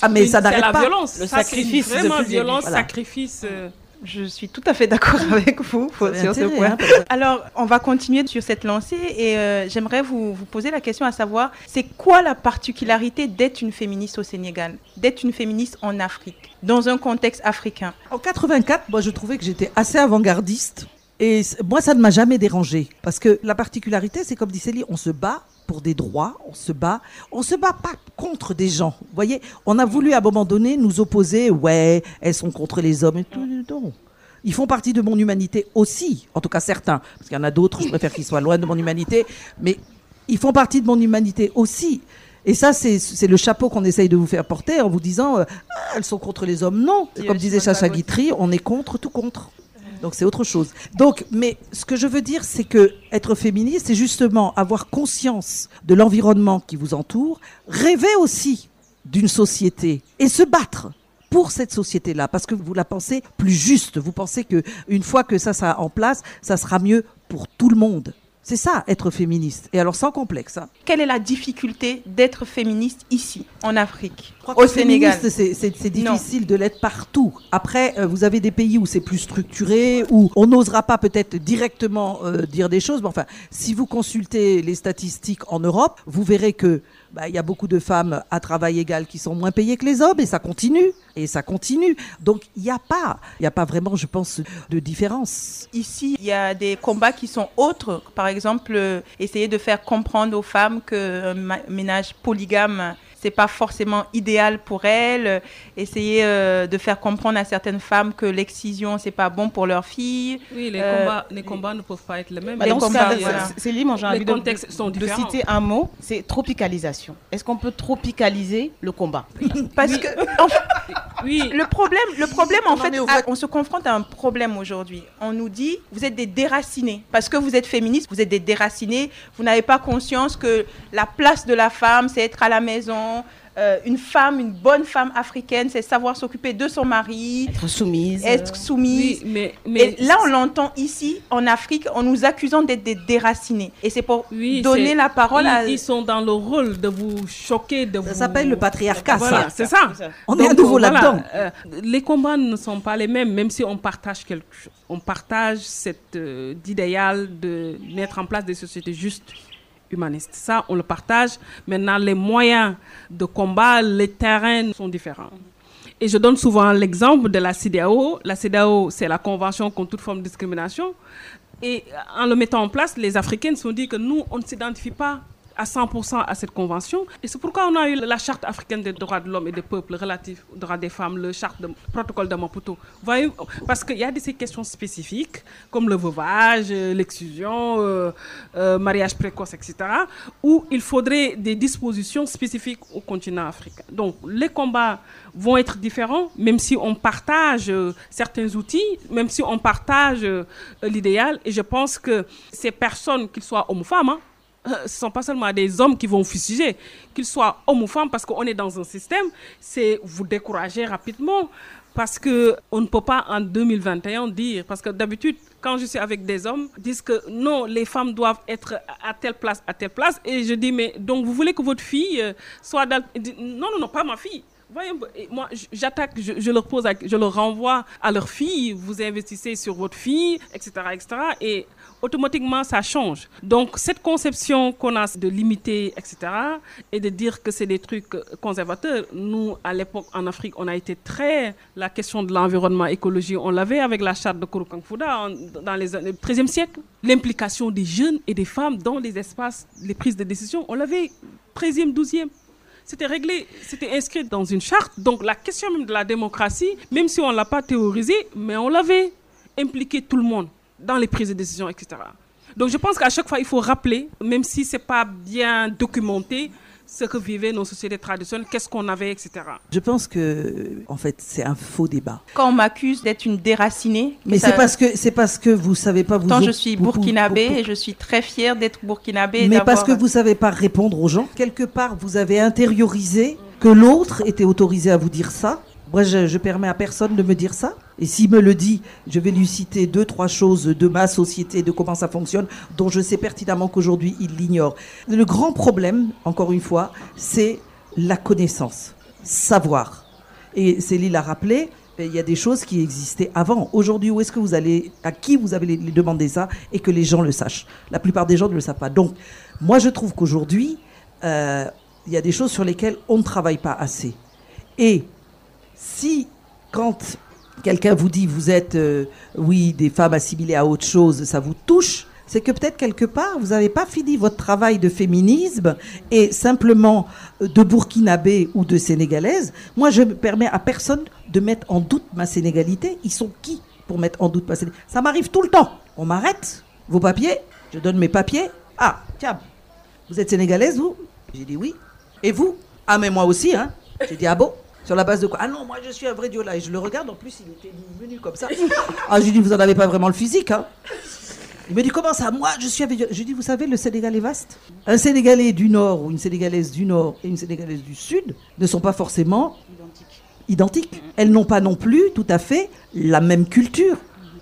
Ah mais ça n'arrête pas. la violence. Le Ça, c'est sacrifice Vraiment violence, Voilà. sacrifice. euh, Je suis tout à fait d'accord avec vous sur ce point. hein, Alors, on va continuer sur cette lancée et euh, j'aimerais vous, vous poser la question à savoir, c'est quoi la particularité d'être une féministe au Sénégal, d'être une féministe en Afrique, dans un contexte africain? En 84, moi, je trouvais que j'étais assez avant-gardiste. Et moi, ça ne m'a jamais dérangé. Parce que la particularité, c'est comme dit Célie, on se bat pour des droits, on se bat. On se bat pas contre des gens. Vous voyez, on a voulu à un moment donné nous opposer, ouais, elles sont contre les hommes et tout. Non. Ils font partie de mon humanité aussi, en tout cas certains, parce qu'il y en a d'autres, je préfère qu'ils soient loin de mon humanité, mais ils font partie de mon humanité aussi. Et ça, c'est le chapeau qu'on essaye de vous faire porter en vous disant, euh, Ah, elles sont contre les hommes. Non, comme disait la Guitry, on est contre tout contre. Donc c'est autre chose. Donc, mais ce que je veux dire, c'est que être féministe, c'est justement avoir conscience de l'environnement qui vous entoure, rêver aussi d'une société et se battre pour cette société-là, parce que vous la pensez plus juste. Vous pensez que une fois que ça sera en place, ça sera mieux pour tout le monde. C'est ça, être féministe. Et alors sans complexe. hein. Quelle est la difficulté d'être féministe ici, en Afrique, au Sénégal? féministe, c'est- Non. difficile de l'être partout. Après, euh, vous avez des pays où c'est plus structuré, où on n'osera pas peut-être directement euh, dire des choses. Mais enfin, si vous consultez les statistiques en Europe, vous verrez que bah, y a beaucoup de femmes à travail égal qui sont moins payées que les hommes, et ça continue, et ça continue. Donc il n'y a pas, il n'y a pas vraiment, je pense, de différence. Ici, il y a des combats qui sont autres. Par exemple, euh, essayer de faire comprendre aux femmes qu'un ma- ménage polygame, c'est pas forcément idéal pour elles. Euh, Essayer euh, de faire comprendre à certaines femmes que l'excision, c'est pas bon pour leurs filles. Oui, les, Euh, combats, les combats ne peuvent pas être les mêmes. Bah, Les dans ce combats, cas, voilà. c'est- c'est libre, j'ai Les envie de, contextes sont de citer un mot, c'est tropicalisation. Est-ce qu'on peut tropicaliser le combat? Parce que en fait, Oui, le problème, le problème en On fait, ah, on se confronte à un problème aujourd'hui. On nous dit, vous êtes des déracinés. Parce que vous êtes féministes, vous êtes des déracinés. Vous n'avez pas conscience que la place de la femme, c'est être à la maison. Euh, une femme, une bonne femme africaine, c'est savoir s'occuper de son mari, Être soumise être soumise. oui, mais, mais Et là, on l'entend ici, en Afrique, en nous accusant d'être des déracinés. Et c'est pour oui, donner la parole ils, à... ils sont dans le rôle de vous choquer, de Ça vous... s'appelle le patriarcat, Voilà, ça. c'est ça. On est à nouveau voilà, là-dedans. euh, les combats ne sont pas les mêmes, même si on partage quelque chose. On partage cet euh, idéal de mettre en place des sociétés justes, humanistes. Ça, on le partage. Maintenant, les moyens de combat, les terrains sont différents. Et je donne souvent l'exemple de la CDAO. La CDAO, c'est la Convention contre toute forme de discrimination. Et en le mettant en place, les Africaines se sont dit que nous, on ne s'identifie pas à 100% à cette convention. Et c'est pourquoi on a eu la charte africaine des droits de l'homme et des peuples relatifs aux droits des femmes, le de, protocole de Maputo. Parce qu'il y a des ces questions spécifiques, comme le veuvage, euh, l'exclusion, euh, euh, mariage précoce, etc., où il faudrait des dispositions spécifiques au continent africain. Donc, les combats vont être différents, même si on partage euh, certains outils, même si on partage l'idéal. Et je pense que ces personnes, qu'ils soient hommes ou femmes, hein, ce ne sont pas seulement des hommes qui vont fustiger, qu'ils soient hommes ou femmes, parce qu'on est dans un système, c'est vous décourager rapidement, parce que on ne peut pas en 2021 dire, parce que d'habitude, quand je suis avec des hommes, ils disent que non, les femmes doivent être à telle place, à telle place, et je dis, mais donc vous voulez que votre fille euh, soit dans... Non, non, non, pas ma fille. Voyez, moi, j'attaque, je, je leur je leur renvoie à leur fille. Vous investissez sur votre fille, etc., etc. Et automatiquement, ça change. Donc, cette conception qu'on a de limiter, etc., et de dire que c'est des trucs euh, conservateurs, nous, à l'époque, en Afrique, on a été très. La question de l'environnement, écologie, on l'avait avec la charte de Kurukanfuda en- dans les années 13e siècle. L'implication des jeunes et des femmes dans les espaces, les prises de décision, on l'avait 13e, 12e. C'était réglé, c'était inscrit dans une charte. Donc la question même de la démocratie, même si on ne l'a pas théorisée, mais on l'avait impliqué tout le monde. Dans les prises de décision, etc. Donc je pense qu'à chaque fois, il faut rappeler, même si ce n'est pas bien documenté, ce que vivaient nos sociétés traditionnelles, qu'est-ce qu'on avait, etc. Je pense que, en fait, c'est un faux débat. Quand on m'accuse d'être une déracinée, mais c'est parce que c'est parce que vous savez pas vous. Tant je suis burkinabé et je suis très fière d'être burkinabé. Mais parce que vous savez pas répondre aux gens. Quelque part, vous avez intériorisé que l'autre était autorisé à vous dire ça moi, je, je, permets à personne de me dire ça. Et s'il me le dit, je vais lui citer deux, trois choses de ma société, de comment ça fonctionne, dont je sais pertinemment qu'aujourd'hui, il l'ignore. Le grand problème, encore une fois, c'est la connaissance, savoir. Et Céline l'a rappelé, il y a des choses qui existaient avant. Aujourd'hui, où est-ce que vous allez, à qui vous avez demandé ça et que les gens le sachent? La plupart des gens ne le savent pas. Donc, moi, je trouve qu'aujourd'hui, euh, il y a des choses sur lesquelles on ne travaille pas assez. Et si quand quelqu'un vous dit vous êtes, euh, oui, des femmes assimilées à autre chose, ça vous touche, c'est que peut-être quelque part, vous n'avez pas fini votre travail de féminisme et simplement euh, de burkinabé ou de sénégalaise. Moi, je ne permets à personne de mettre en doute ma sénégalité. Ils sont qui pour mettre en doute ma sénégalité Ça m'arrive tout le temps. On m'arrête, vos papiers, je donne mes papiers. Ah, tiens, vous êtes sénégalaise, vous? J'ai dit oui. Et vous? Ah, mais moi aussi, hein J'ai dit ah bon? Sur la base de quoi Ah non, moi je suis un vrai Diola. Et je le regarde, en plus il était venu comme ça. Ah, je lui dis, vous n'en avez pas vraiment le physique. Hein il me dit, comment ça Moi je suis un Je lui dis, vous savez, le Sénégal est vaste. Un Sénégalais du Nord ou une Sénégalaise du Nord et une Sénégalaise du Sud ne sont pas forcément identiques. identiques. Elles n'ont pas non plus tout à fait la même culture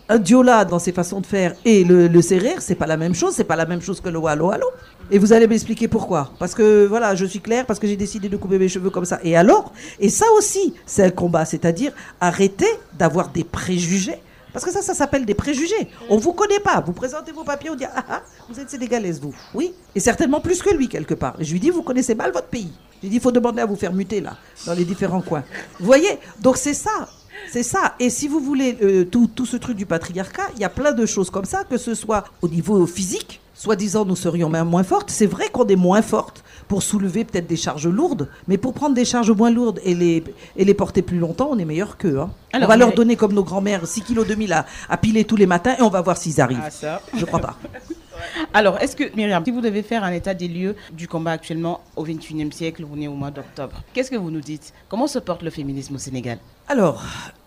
un diola dans ses façons de faire et le, le ce c'est pas la même chose, c'est pas la même chose que le wallo wallo. Et vous allez m'expliquer pourquoi. Parce que voilà, je suis claire, parce que j'ai décidé de couper mes cheveux comme ça. Et alors Et ça aussi, c'est un combat, c'est-à-dire arrêter d'avoir des préjugés. Parce que ça, ça s'appelle des préjugés. On vous connaît pas. Vous présentez vos papiers, on dit ah, ah vous êtes sénégalaise vous. Oui. Et certainement plus que lui quelque part. Et je lui dis vous connaissez mal votre pays. Je lui dis il faut demander à vous faire muter là, dans les différents coins. Vous voyez? Donc c'est ça. C'est ça. Et si vous voulez euh, tout, tout, ce truc du patriarcat, il y a plein de choses comme ça, que ce soit au niveau physique, soi-disant nous serions même moins fortes. C'est vrai qu'on est moins fortes pour soulever peut-être des charges lourdes, mais pour prendre des charges moins lourdes et les, et les porter plus longtemps, on est meilleur qu'eux. Hein. on va leur donner comme nos grands-mères 6 kg 2000 à, à piler tous les matins et on va voir s'ils arrivent. Ah, ça. Je crois pas. Alors, est-ce que, Myriam, si vous devez faire un état des lieux du combat actuellement au XXIe siècle, on est au mois d'octobre, qu'est-ce que vous nous dites? Comment se porte le féminisme au Sénégal? Alors,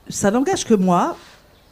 ça n'engage que moi,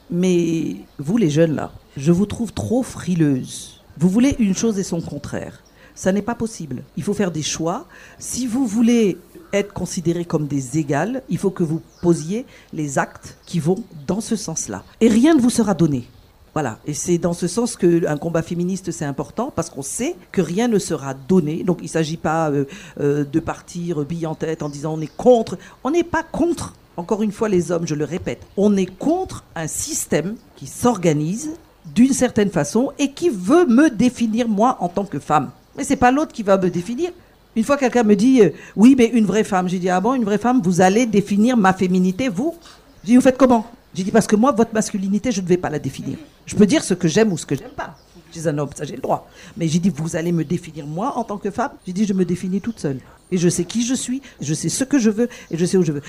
mais vous les jeunes là, je vous trouve trop frileuse. Vous voulez une chose et son contraire. Ça n'est pas possible. Il faut faire des choix. Si vous voulez être considérés comme des égales, il faut que vous posiez les actes qui vont dans ce sens-là. Et rien ne vous sera donné. Voilà, et c'est dans ce sens qu'un combat féministe c'est important parce qu'on sait que rien ne sera donné. Donc il ne s'agit pas euh, euh, de partir bille en tête en disant on est contre. On n'est pas contre. Encore une fois, les hommes, je le répète, on est contre un système qui s'organise d'une certaine façon et qui veut me définir moi en tant que femme. Mais c'est pas l'autre qui va me définir. Une fois quelqu'un me dit euh, oui mais une vraie femme, j'ai dit ah bon une vraie femme, vous allez définir ma féminité vous? J'ai dit vous faites comment? J'ai dit parce que moi, votre masculinité, je ne vais pas la définir. Je peux dire ce que j'aime ou ce que j'aime pas. Je suis un homme, ça j'ai le droit. Mais j'ai dit, vous allez me définir moi en tant que femme? J'ai dit, je me définis toute seule. Et je sais qui je suis, je sais ce que je veux et je sais où je veux.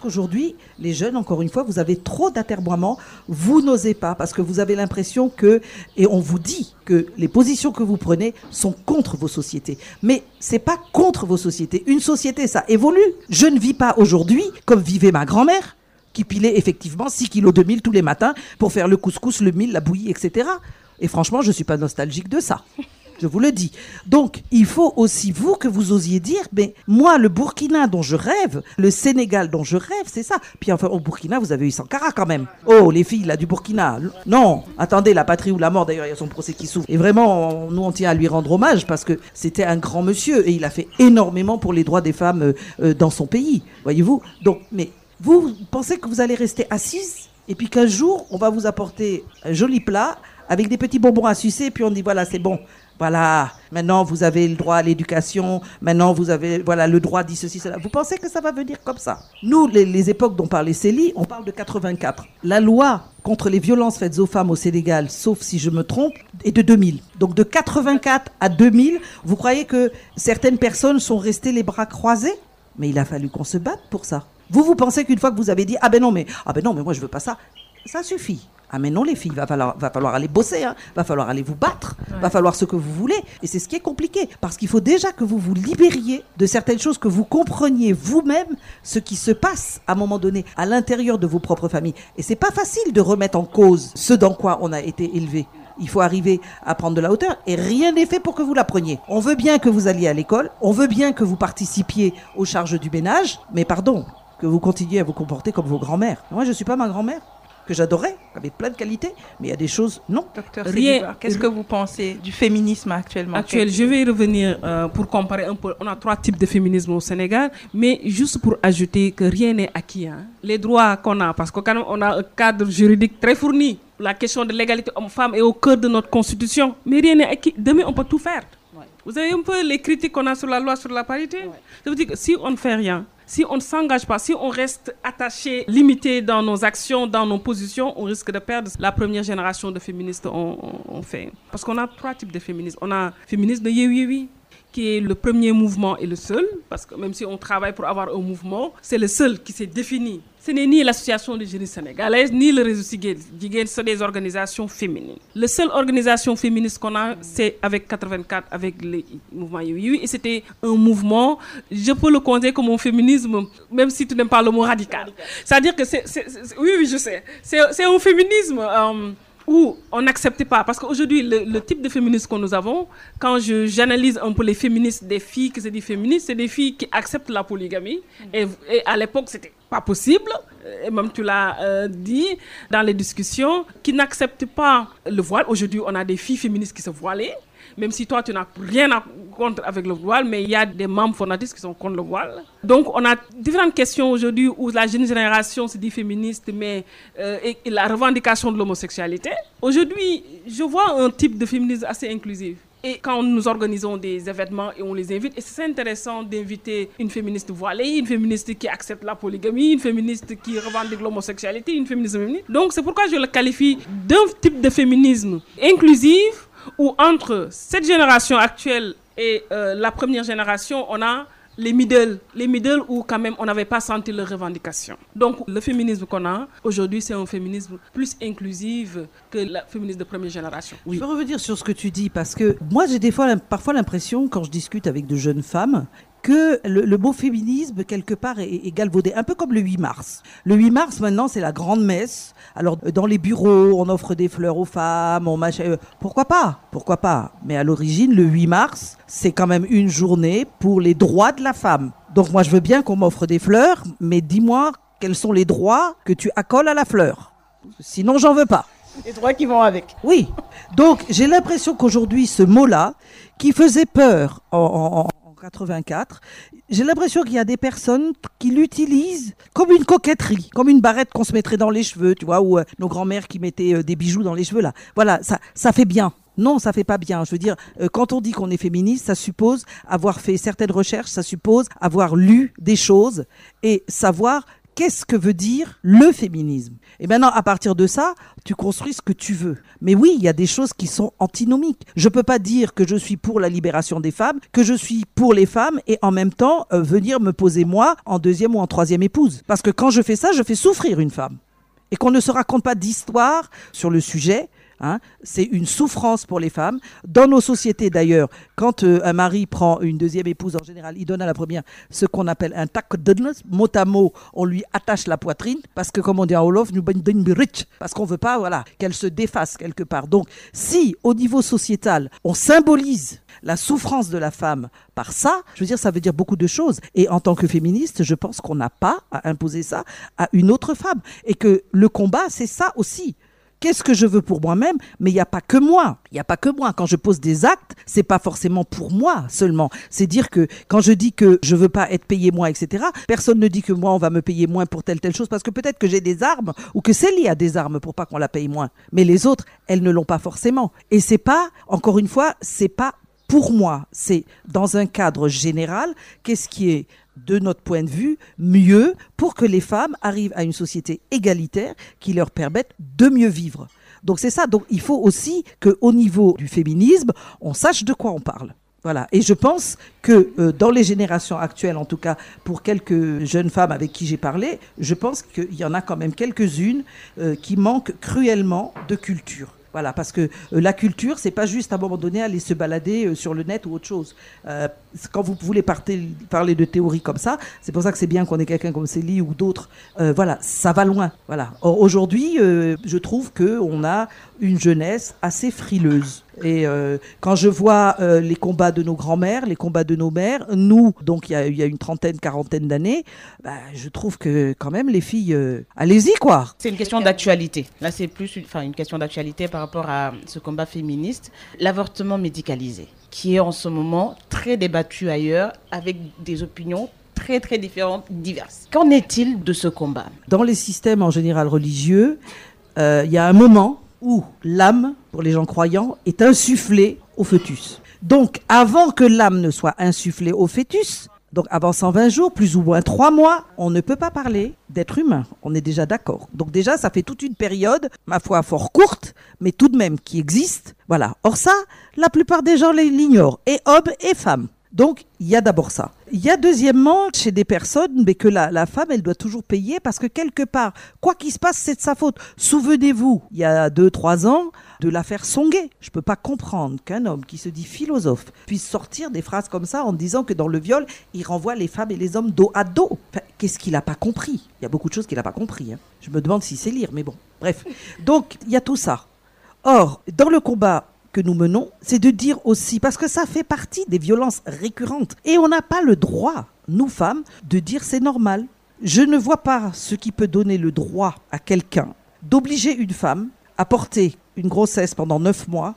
Qu'aujourd'hui, les jeunes, encore une fois, vous avez trop d'atermoiements. Vous n'osez pas parce que vous avez l'impression que, et on vous dit que les positions que vous prenez sont contre vos sociétés. Mais c'est pas contre vos sociétés. Une société, ça évolue. Je ne vis pas aujourd'hui comme vivait ma grand-mère qui pilait effectivement 6 kilos de mille tous les matins pour faire le couscous, le mil, la bouillie, etc. Et franchement, je ne suis pas nostalgique de ça. Je vous le dis. Donc, il faut aussi, vous, que vous osiez dire, mais moi, le Burkina dont je rêve, le Sénégal dont je rêve, c'est ça. Puis enfin, au Burkina, vous avez eu Sankara quand même. Oh, les filles, là, du Burkina. Non, attendez, la patrie ou la mort, d'ailleurs, il y a son procès qui s'ouvre. Et vraiment, nous, on tient à lui rendre hommage parce que c'était un grand monsieur et il a fait énormément pour les droits des femmes euh, euh, dans son pays. Voyez-vous? Donc, mais vous pensez que vous allez rester assise? Et puis qu'un jour, on va vous apporter un joli plat avec des petits bonbons à sucer et puis on dit voilà, c'est bon. Voilà, maintenant vous avez le droit à l'éducation, maintenant vous avez voilà le droit dit ceci, cela. Vous pensez que ça va venir comme ça? Nous, les, époques dont parlait Célie, on parle de 84. La loi contre les violences faites aux femmes au Sénégal, sauf si je me trompe, est de 2000. Donc de 84 à 2000, vous croyez que certaines personnes sont restées les bras croisés? Mais il a fallu qu'on se batte pour ça. Vous, vous pensez qu'une fois que vous avez dit ah ben non mais ah ben non mais moi je veux pas ça, ça suffit. Ah mais non les filles, va falloir, va falloir aller bosser, hein. va falloir aller vous battre, va falloir ce que vous voulez. Et c'est ce qui est compliqué, parce qu'il faut déjà que vous vous libériez de certaines choses, que vous compreniez vous-même ce qui se passe à un moment donné à l'intérieur de vos propres familles. Et c'est pas facile de remettre en cause ce dans quoi on a été élevé. Il faut arriver à prendre de la hauteur et rien n'est fait pour que vous la preniez. On veut bien que vous alliez à l'école, on veut bien que vous participiez aux charges du ménage, mais pardon, que vous continuiez à vous comporter comme vos grands-mères. Moi, je suis pas ma grand-mère que j'adorais, avec plein de qualités, mais il y a des choses, non. Docteur Rien. Qu'est-ce que vous pensez du féminisme actuellement? Actuel, je vais y revenir euh, pour comparer un peu. On a trois types de féminisme au Sénégal, mais juste pour ajouter que rien n'est acquis. Hein. Les droits qu'on a, parce qu'on a un cadre juridique très fourni. La question de l'égalité homme-femme est au cœur de notre constitution, mais rien n'est acquis. Demain, on peut tout faire. Vous avez un peu les critiques qu'on a sur la loi sur la parité? Ça veut dire que si on ne fait rien, si on ne s'engage pas, si on reste attaché, limité dans nos actions, dans nos positions, on risque de perdre la première génération de féministes on, fait. Parce qu'on a trois types de féministes. On a féministes de Yewi qui est le premier mouvement et le seul, parce que même si on travaille pour avoir un mouvement, c'est le seul qui s'est défini ce n'est ni l'association des jeunes sénégalaises, ni le réseau Sigel. Sont des organisations féminines. La seule organisation féministe qu'on a, c'est avec 84, avec le mouvement Yui. Et c'était un mouvement, je peux le considérer comme un féminisme, même si tu n'aimes pas le mot radical. C'est-à-dire que c'est. Oui, oui, je sais. C'est un féminisme. Euh, où on n'acceptait pas. Parce qu'aujourd'hui, le, type de féministes que nous avons, quand j'analyse un peu les féministes des filles que c'est des féministes, c'est des filles qui acceptent la polygamie. Et, à l'époque, c'était pas possible, et même tu l'as euh, dit dans les discussions, qui n'acceptent pas le voile. Aujourd'hui, on a des filles féministes qui se voilaient même si toi tu n'as rien à contre avec le voile, mais il y a des membres fondatrices qui sont contre le voile. Donc on a différentes questions aujourd'hui où la jeune génération se dit féministe, mais euh, la revendication de l'homosexualité. Aujourd'hui, je vois un type de féminisme assez inclusif. Et quand nous organisons des événements et on les invite, et c'est intéressant d'inviter une féministe voilée, une féministe qui accepte la polygamie, une féministe qui revendique l'homosexualité, une féministe féministe. Donc c'est pourquoi je le qualifie d'un type de féminisme inclusif où entre cette génération actuelle et euh, la première génération, on a les middle, les middle où quand même on n'avait pas senti leurs revendications. Donc le féminisme qu'on a aujourd'hui, c'est un féminisme plus inclusif que le féminisme de première génération. Je peux revenir sur ce que tu dis parce que moi j'ai des fois parfois l'impression quand je discute avec de jeunes femmes que le, beau féminisme, quelque part, est, galvaudé, un peu comme le 8 mars. Le 8 mars, maintenant, c'est la grande messe. Alors, dans les bureaux, on offre des fleurs aux femmes, on. Euh, pourquoi pas? Pourquoi pas? Mais à l'origine, le 8 mars, c'est quand même une journée pour les droits de la femme. Donc, moi, je veux bien qu'on m'offre des fleurs, mais dis-moi quels sont les droits que tu accoles à la fleur? Sinon, j'en veux pas. Les droits qui vont avec. Oui. Donc, j'ai l'impression qu'aujourd'hui, ce mot-là, qui faisait peur en 84, j'ai l'impression qu'il y a des personnes qui l'utilisent comme une coquetterie, comme une barrette qu'on se mettrait dans les cheveux, tu vois, ou euh, nos grands-mères qui mettaient euh, des bijoux dans les cheveux là. Voilà, ça, ça fait bien. Non, ça fait pas bien. Je veux dire, euh, quand on dit qu'on est féministe, ça suppose avoir fait certaines recherches, ça suppose avoir lu des choses et savoir qu'est-ce que veut dire le féminisme? Et maintenant, à partir de ça, tu construis ce que tu veux. Mais oui, il y a des choses qui sont antinomiques. Je ne peux pas dire que je suis pour la libération des femmes, que je suis pour les femmes et en même temps euh, venir me poser moi en deuxième ou en troisième épouse. Parce que quand je fais ça, je fais souffrir une femme. Et qu'on ne se raconte pas d'histoire sur le sujet, Hein. c'est une souffrance pour les femmes. Dans nos sociétés d'ailleurs, quand euh, un mari prend une deuxième épouse, en général, il donne à la première ce qu'on appelle un tac mot à mot, on lui attache la poitrine, parce que comme on dit à Olof, nous parce qu'on veut pas voilà, qu'elle se défasse quelque part. Donc si au niveau sociétal, on symbolise la souffrance de la femme par ça, je veux dire, ça veut dire beaucoup de choses. Et en tant que féministe, je pense qu'on n'a pas à imposer ça à une autre femme. Et que le combat, c'est ça aussi qu'est-ce que je veux pour moi-même, mais il n'y a pas que moi. Il n'y a pas que moi. Quand je pose des actes, c'est pas forcément pour moi seulement. C'est dire que quand je dis que je veux pas être payé moins, etc., personne ne dit que moi, on va me payer moins pour telle, telle chose, parce que peut-être que j'ai des armes, ou que lié à des armes pour pas qu'on la paye moins. Mais les autres, elles ne l'ont pas forcément. Et c'est pas, encore une fois, c'est pas pour moi, c'est dans un cadre général, qu'est-ce qui est de notre point de vue, mieux pour que les femmes arrivent à une société égalitaire qui leur permette de mieux vivre. Donc c'est ça. Donc il faut aussi qu'au niveau du féminisme, on sache de quoi on parle. Voilà. Et je pense que euh, dans les générations actuelles, en tout cas pour quelques jeunes femmes avec qui j'ai parlé, je pense qu'il y en a quand même quelques-unes euh, qui manquent cruellement de culture. Voilà, parce que euh, la culture, c'est pas juste à un moment donné aller se balader sur le net ou autre chose. Quand vous voulez parler de théorie comme ça, c'est pour ça que c'est bien qu'on ait quelqu'un comme Célie ou d'autres. Euh, voilà, ça va loin. Voilà. Aujourd'hui, euh, je trouve que on a une jeunesse assez frileuse. Et euh, quand je vois les combats de nos grands-mères, les combats de nos mères, nous, donc il y a, une trentaine, quarantaine d'années, bah, je trouve que quand même les filles, allez-y quoi. C'est une question d'actualité. Là, c'est plus enfin, une question d'actualité par rapport à ce combat féministe. L'avortement médicalisé, qui est en ce moment très débattu ailleurs, avec des opinions très, très différentes, diverses. Qu'en est-il de ce combat? Dans les systèmes en général religieux, euh, il y a un moment où l'âme, pour les gens croyants, est insufflée au fœtus. Donc, avant que l'âme ne soit insufflée au fœtus, donc avant 120 jours, plus ou moins 3 mois, on ne peut pas parler d'être humain. On est déjà d'accord. Donc déjà, ça fait toute une période, ma foi, fort courte, mais tout de même qui existe. Voilà. Or ça, la plupart des gens l'ignorent, et hommes et femmes. Donc, il y a d'abord ça. Il y a deuxièmement, chez des personnes, mais que la, la femme, elle doit toujours payer parce que quelque part, quoi qu'il se passe, c'est de sa faute. Souvenez-vous, il y a deux, trois ans, de l'affaire Songuet. Je peux pas comprendre qu'un homme qui se dit philosophe puisse sortir des phrases comme ça en disant que dans le viol, il renvoie les femmes et les hommes dos à dos. Qu'est-ce qu'il n'a pas compris? Il y a beaucoup de choses qu'il n'a pas compris. hein. Je me demande si c'est lire, mais bon. Bref. Donc, il y a tout ça. Or, dans le combat que nous menons, c'est de dire aussi, parce que ça fait partie des violences récurrentes, et on n'a pas le droit, nous femmes, de dire c'est normal. Je ne vois pas ce qui peut donner le droit à quelqu'un d'obliger une femme à porter une grossesse pendant neuf mois,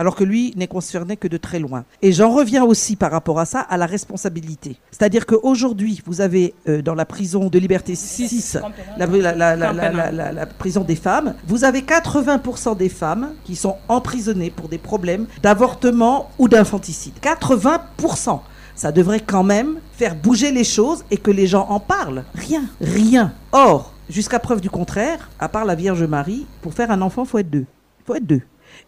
alors que lui n'est concerné que de très loin. Et j'en reviens aussi par rapport à ça, à la responsabilité. C'est-à-dire qu'aujourd'hui, vous avez euh, dans la prison de liberté 6, la, prison des femmes, vous avez 80% des femmes qui sont emprisonnées pour des problèmes d'avortement ou d'infanticide. 80% ça devrait quand même faire bouger les choses et que les gens en parlent. Rien, rien. Or, jusqu'à preuve du contraire, à part la Vierge Marie, pour faire un enfant, faut être deux. Être deux.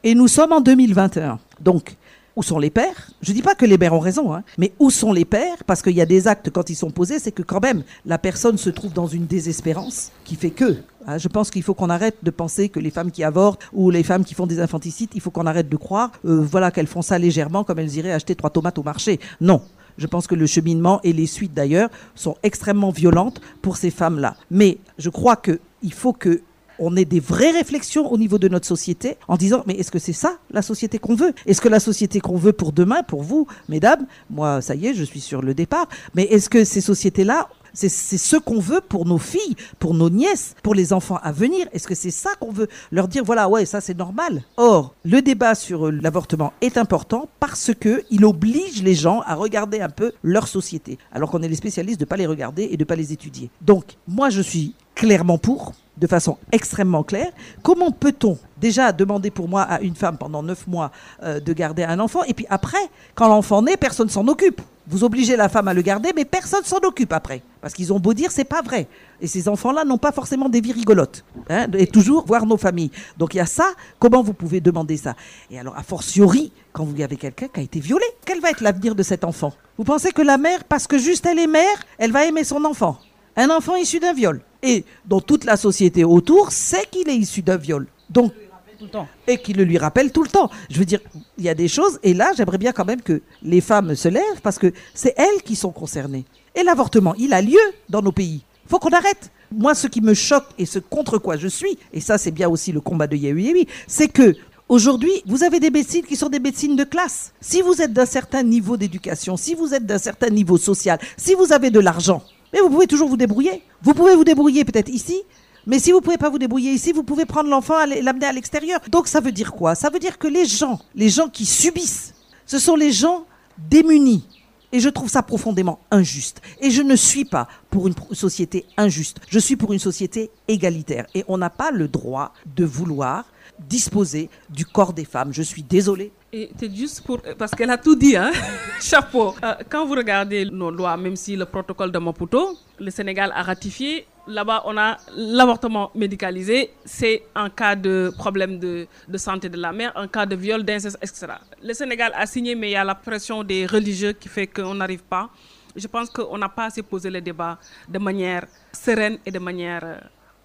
Et nous sommes en 2021. Donc, où sont les pères? Je dis pas que les mères ont raison, hein, mais où sont les pères? Parce qu'il y a des actes, quand ils sont posés, c'est que quand même, la personne se trouve dans une désespérance qui fait que. hein, je pense qu'il faut qu'on arrête de penser que les femmes qui avortent ou les femmes qui font des infanticides, il faut qu'on arrête de croire, euh, voilà, qu'elles font ça légèrement comme elles iraient acheter trois tomates au marché. Non. Je pense que le cheminement et les suites d'ailleurs sont extrêmement violentes pour ces femmes-là. Mais je crois que il faut que on ait des vraies réflexions au niveau de notre société en disant mais est-ce que c'est ça la société qu'on veut? Est-ce que la société qu'on veut pour demain, pour vous, mesdames Moi, ça y est, je suis sur le départ. Mais est-ce que ces sociétés-là c'est ce qu'on veut pour nos filles, pour nos nièces, pour les enfants à venir? Est-ce que c'est ça qu'on veut? Leur dire Voilà, ouais, ça c'est normal. Or, le débat sur euh, l'avortement est important parce que il oblige les gens à regarder un peu leur société, alors qu'on est les spécialistes de pas les regarder et de pas les étudier. Donc, moi, je suis clairement pour, de façon extrêmement claire. Comment peut-on déjà demander pour moi à une femme pendant neuf mois euh, de garder un enfant et puis après, quand l'enfant naît, personne s'en occupe. Vous obligez la femme à le garder, mais personne s'en occupe après. Parce qu'ils ont beau dire, c'est pas vrai. Et ces enfants-là n'ont pas forcément des vies rigolotes. hein, et toujours voir nos familles. Donc il y a ça. Comment vous pouvez demander ça? Et alors, a fortiori, quand vous avez quelqu'un qui a été violé, quel va être l'avenir de cet enfant? Vous pensez que la mère, parce que juste elle est mère, elle va aimer son enfant? Un enfant issu d'un viol. Et dont toute la société autour sait qu'il est issu d'un viol. Donc, Tout le temps. et qui le lui rappelle tout le temps. Je veux dire, il y a des choses, et là, j'aimerais bien quand même que les femmes se lèvent, parce que c'est elles qui sont concernées. Et l'avortement, il a lieu dans nos pays. faut qu'on arrête. Moi, ce qui me choque et ce contre quoi je suis, et ça, c'est bien aussi le combat de Yehui, c'est que Aujourd'hui, vous avez des médecines qui sont des médecines de classe. Si vous êtes d'un certain niveau d'éducation, si vous êtes d'un certain niveau social, si vous avez de l'argent, mais vous pouvez toujours vous débrouiller. Vous pouvez vous débrouiller peut-être ici, mais si vous pouvez pas vous débrouiller ici, vous pouvez prendre l'enfant et l'amener à l'extérieur. Donc ça veut dire quoi? Ça veut dire que les gens, les gens qui subissent, ce sont les gens démunis. Et je trouve ça profondément injuste. Et je ne suis pas pour une société injuste. Je suis pour une société égalitaire. Et on n'a pas le droit de vouloir disposer du corps des femmes. Je suis désolée. Et c'est juste pour... Parce qu'elle a tout dit, hein Chapeau. Euh, quand vous regardez nos lois, même si le protocole de Maputo, le Sénégal a ratifié Là-bas, on a l'avortement médicalisé. C'est en cas de problème de, santé de la mère, en cas de viol, d'inceste, etc. Le Sénégal a signé, mais il y a la pression des religieux qui fait qu'on n'arrive pas. Je pense qu'on n'a pas assez posé le débat de manière sereine et de manière euh,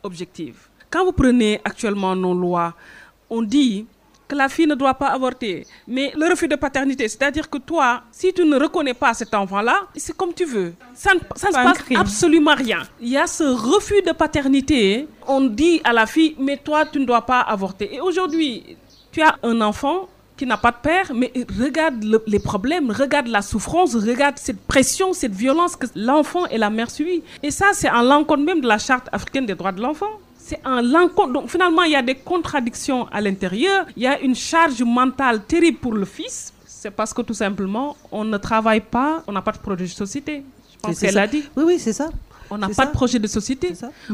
objective. Quand vous prenez actuellement nos lois, on dit que la fille ne doit pas avorter. Mais le refus de paternité, c'est-à-dire que toi, si tu ne reconnais pas cet enfant-là, c'est comme tu veux. Ça ne, ça ne se passe absolument rien. Il y a ce refus de paternité. On dit à la fille, mais toi, tu ne dois pas avorter. Et aujourd'hui, tu as un enfant qui n'a pas de père, mais regarde le, les problèmes, regarde la souffrance, regarde cette pression, cette violence que l'enfant et la mère subissent. Et ça, c'est en l'encontre même de la charte africaine des droits de l'enfant c'est en l'encontre. Donc finalement, il y a des contradictions à l'intérieur. Il y a une charge mentale terrible pour le fils. C'est parce que tout simplement, on ne travaille pas, on n'a pas de projet de société. Je pense qu'elle a dit. Oui, oui, c'est ça. On n'a pas de projet de société.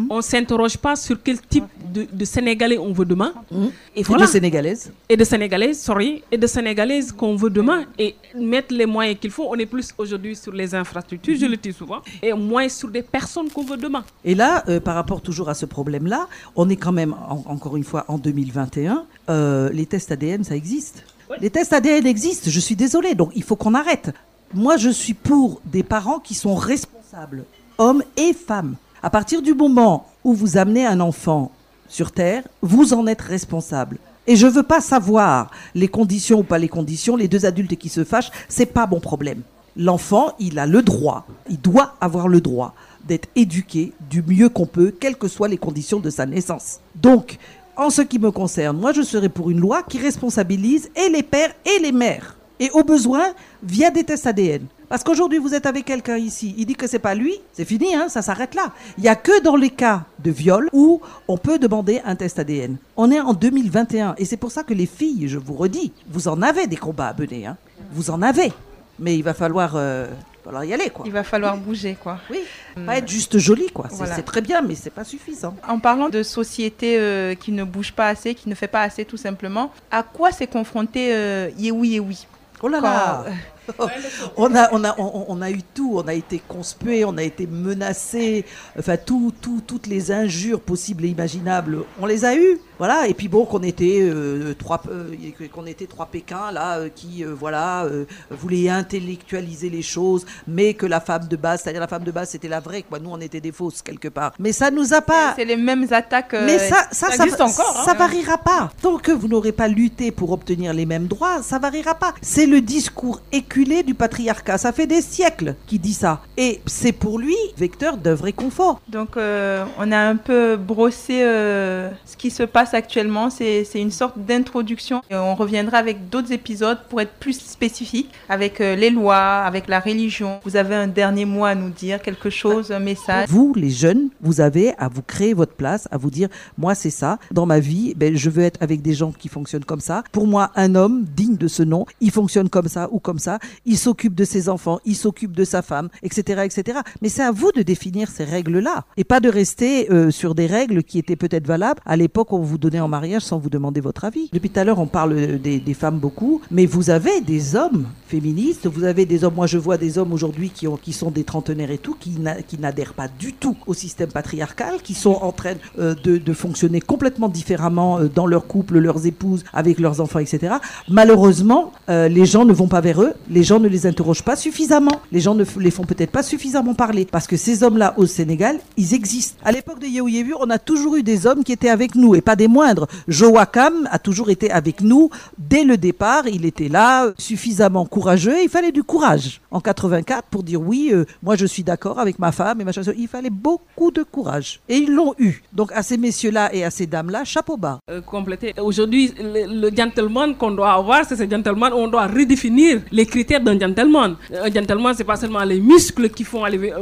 On ne s'interroge pas sur quel type de, de, Sénégalais on veut demain. Mmh. Et, voilà. de Sénégalaises. Et de Sénégalaises, sorry. Et de Sénégalaises qu'on veut demain. Et mettre les moyens qu'il faut. On est plus aujourd'hui sur les infrastructures, je le dis souvent. Et moins sur des personnes qu'on veut demain. Et là, euh, par rapport toujours à ce problème-là, on est quand même, en, encore une fois, en 2021. Euh, les tests ADN, ça existe. Les tests ADN existent, je suis désolée. Donc il faut qu'on arrête. Moi, je suis pour des parents qui sont responsables hommes et femmes. À partir du moment où vous amenez un enfant sur Terre, vous en êtes responsable. Et je ne veux pas savoir les conditions ou pas les conditions, les deux adultes qui se fâchent, c'est pas mon problème. L'enfant, il a le droit, il doit avoir le droit d'être éduqué du mieux qu'on peut, quelles que soient les conditions de sa naissance. Donc, en ce qui me concerne, moi je serai pour une loi qui responsabilise et les pères et les mères. Et au besoin, via des tests ADN. Parce qu'aujourd'hui, vous êtes avec quelqu'un ici, il dit que c'est pas lui, c'est fini, hein, ça s'arrête là. Il n'y a que dans les cas de viol où on peut demander un test ADN. On est en 2021 et c'est pour ça que les filles, je vous redis, vous en avez des combats à mener, hein. vous en avez. Mais il va falloir, euh, falloir y aller, quoi. Il va falloir bouger, quoi. Oui. Pas être juste joli, quoi. C'est très bien, mais c'est pas suffisant. En parlant de société euh, qui ne bouge pas assez, qui ne fait pas assez, tout simplement, à quoi s'est confronté euh, Yewi Oh là là on, a, on, a, on, a eu tout, on a été conspué, on a été menacé, enfin tout, tout, toutes les injures possibles et imaginables, on les a eues. Voilà, et puis bon, qu'on était, euh, trois, euh, qu'on était trois Pékins, là, euh, qui, voilà, voulaient intellectualiser les choses, mais que la femme de base, c'est-à-dire la femme de base, c'était la vraie, quoi. Nous, on était des fausses, quelque part. Mais ça nous a pas. C'est les mêmes attaques. mais ça, ça, ça, ça, encore, hein. ça variera pas. Tant que vous n'aurez pas lutté pour obtenir les mêmes droits, ça variera pas. C'est le discours éculé du patriarcat. Ça fait des siècles qu'il dit ça. Et c'est pour lui vecteur d'un vrai confort. Donc, on a un peu brossé ce qui se passe actuellement, c'est une sorte d'introduction. On reviendra avec d'autres épisodes pour être plus spécifique avec euh, les lois, avec la religion. Vous avez un dernier mot à nous dire, quelque chose, un message? Vous, les jeunes, vous avez à vous créer votre place, à vous dire, moi c'est ça. Dans ma vie, ben, je veux être avec des gens qui fonctionnent comme ça. Pour moi, un homme digne de ce nom, il fonctionne comme ça ou comme ça. Il s'occupe de ses enfants, il s'occupe de sa femme, etc., etc. Mais c'est à vous de définir ces règles-là et pas de rester euh, sur des règles qui étaient peut-être valables à l'époque où vous vous donner en mariage sans vous demander votre avis. Depuis tout à l'heure, on parle des, femmes beaucoup, mais vous avez des hommes féministes, vous avez des hommes, moi je vois des hommes aujourd'hui qui, qui sont des trentenaires et tout, qui n'adhèrent pas du tout au système patriarcal, qui sont en train euh, de, fonctionner complètement différemment euh, dans leur couple, leurs épouses, avec leurs enfants, etc. Malheureusement, euh, les gens ne vont pas vers eux, les gens ne les interrogent pas suffisamment, les gens ne les font peut-être pas suffisamment parler, parce que ces hommes-là au Sénégal, ils existent. À l'époque de Yehu on a toujours eu des hommes qui étaient avec nous, et pas des moindres. Joachim a toujours été avec nous dès le départ. Il était là, suffisamment courageux. Il fallait du courage en 84 pour dire oui, euh, moi je suis d'accord avec ma femme et ma machin. Il fallait beaucoup de courage. Et ils l'ont eu. Donc à ces messieurs-là et à ces dames-là, chapeau bas. Euh, compléter. Aujourd'hui, le, gentleman qu'on doit avoir, c'est ce gentleman. On doit redéfinir les critères d'un gentleman. Un gentleman, c'est pas seulement les muscles qui font aller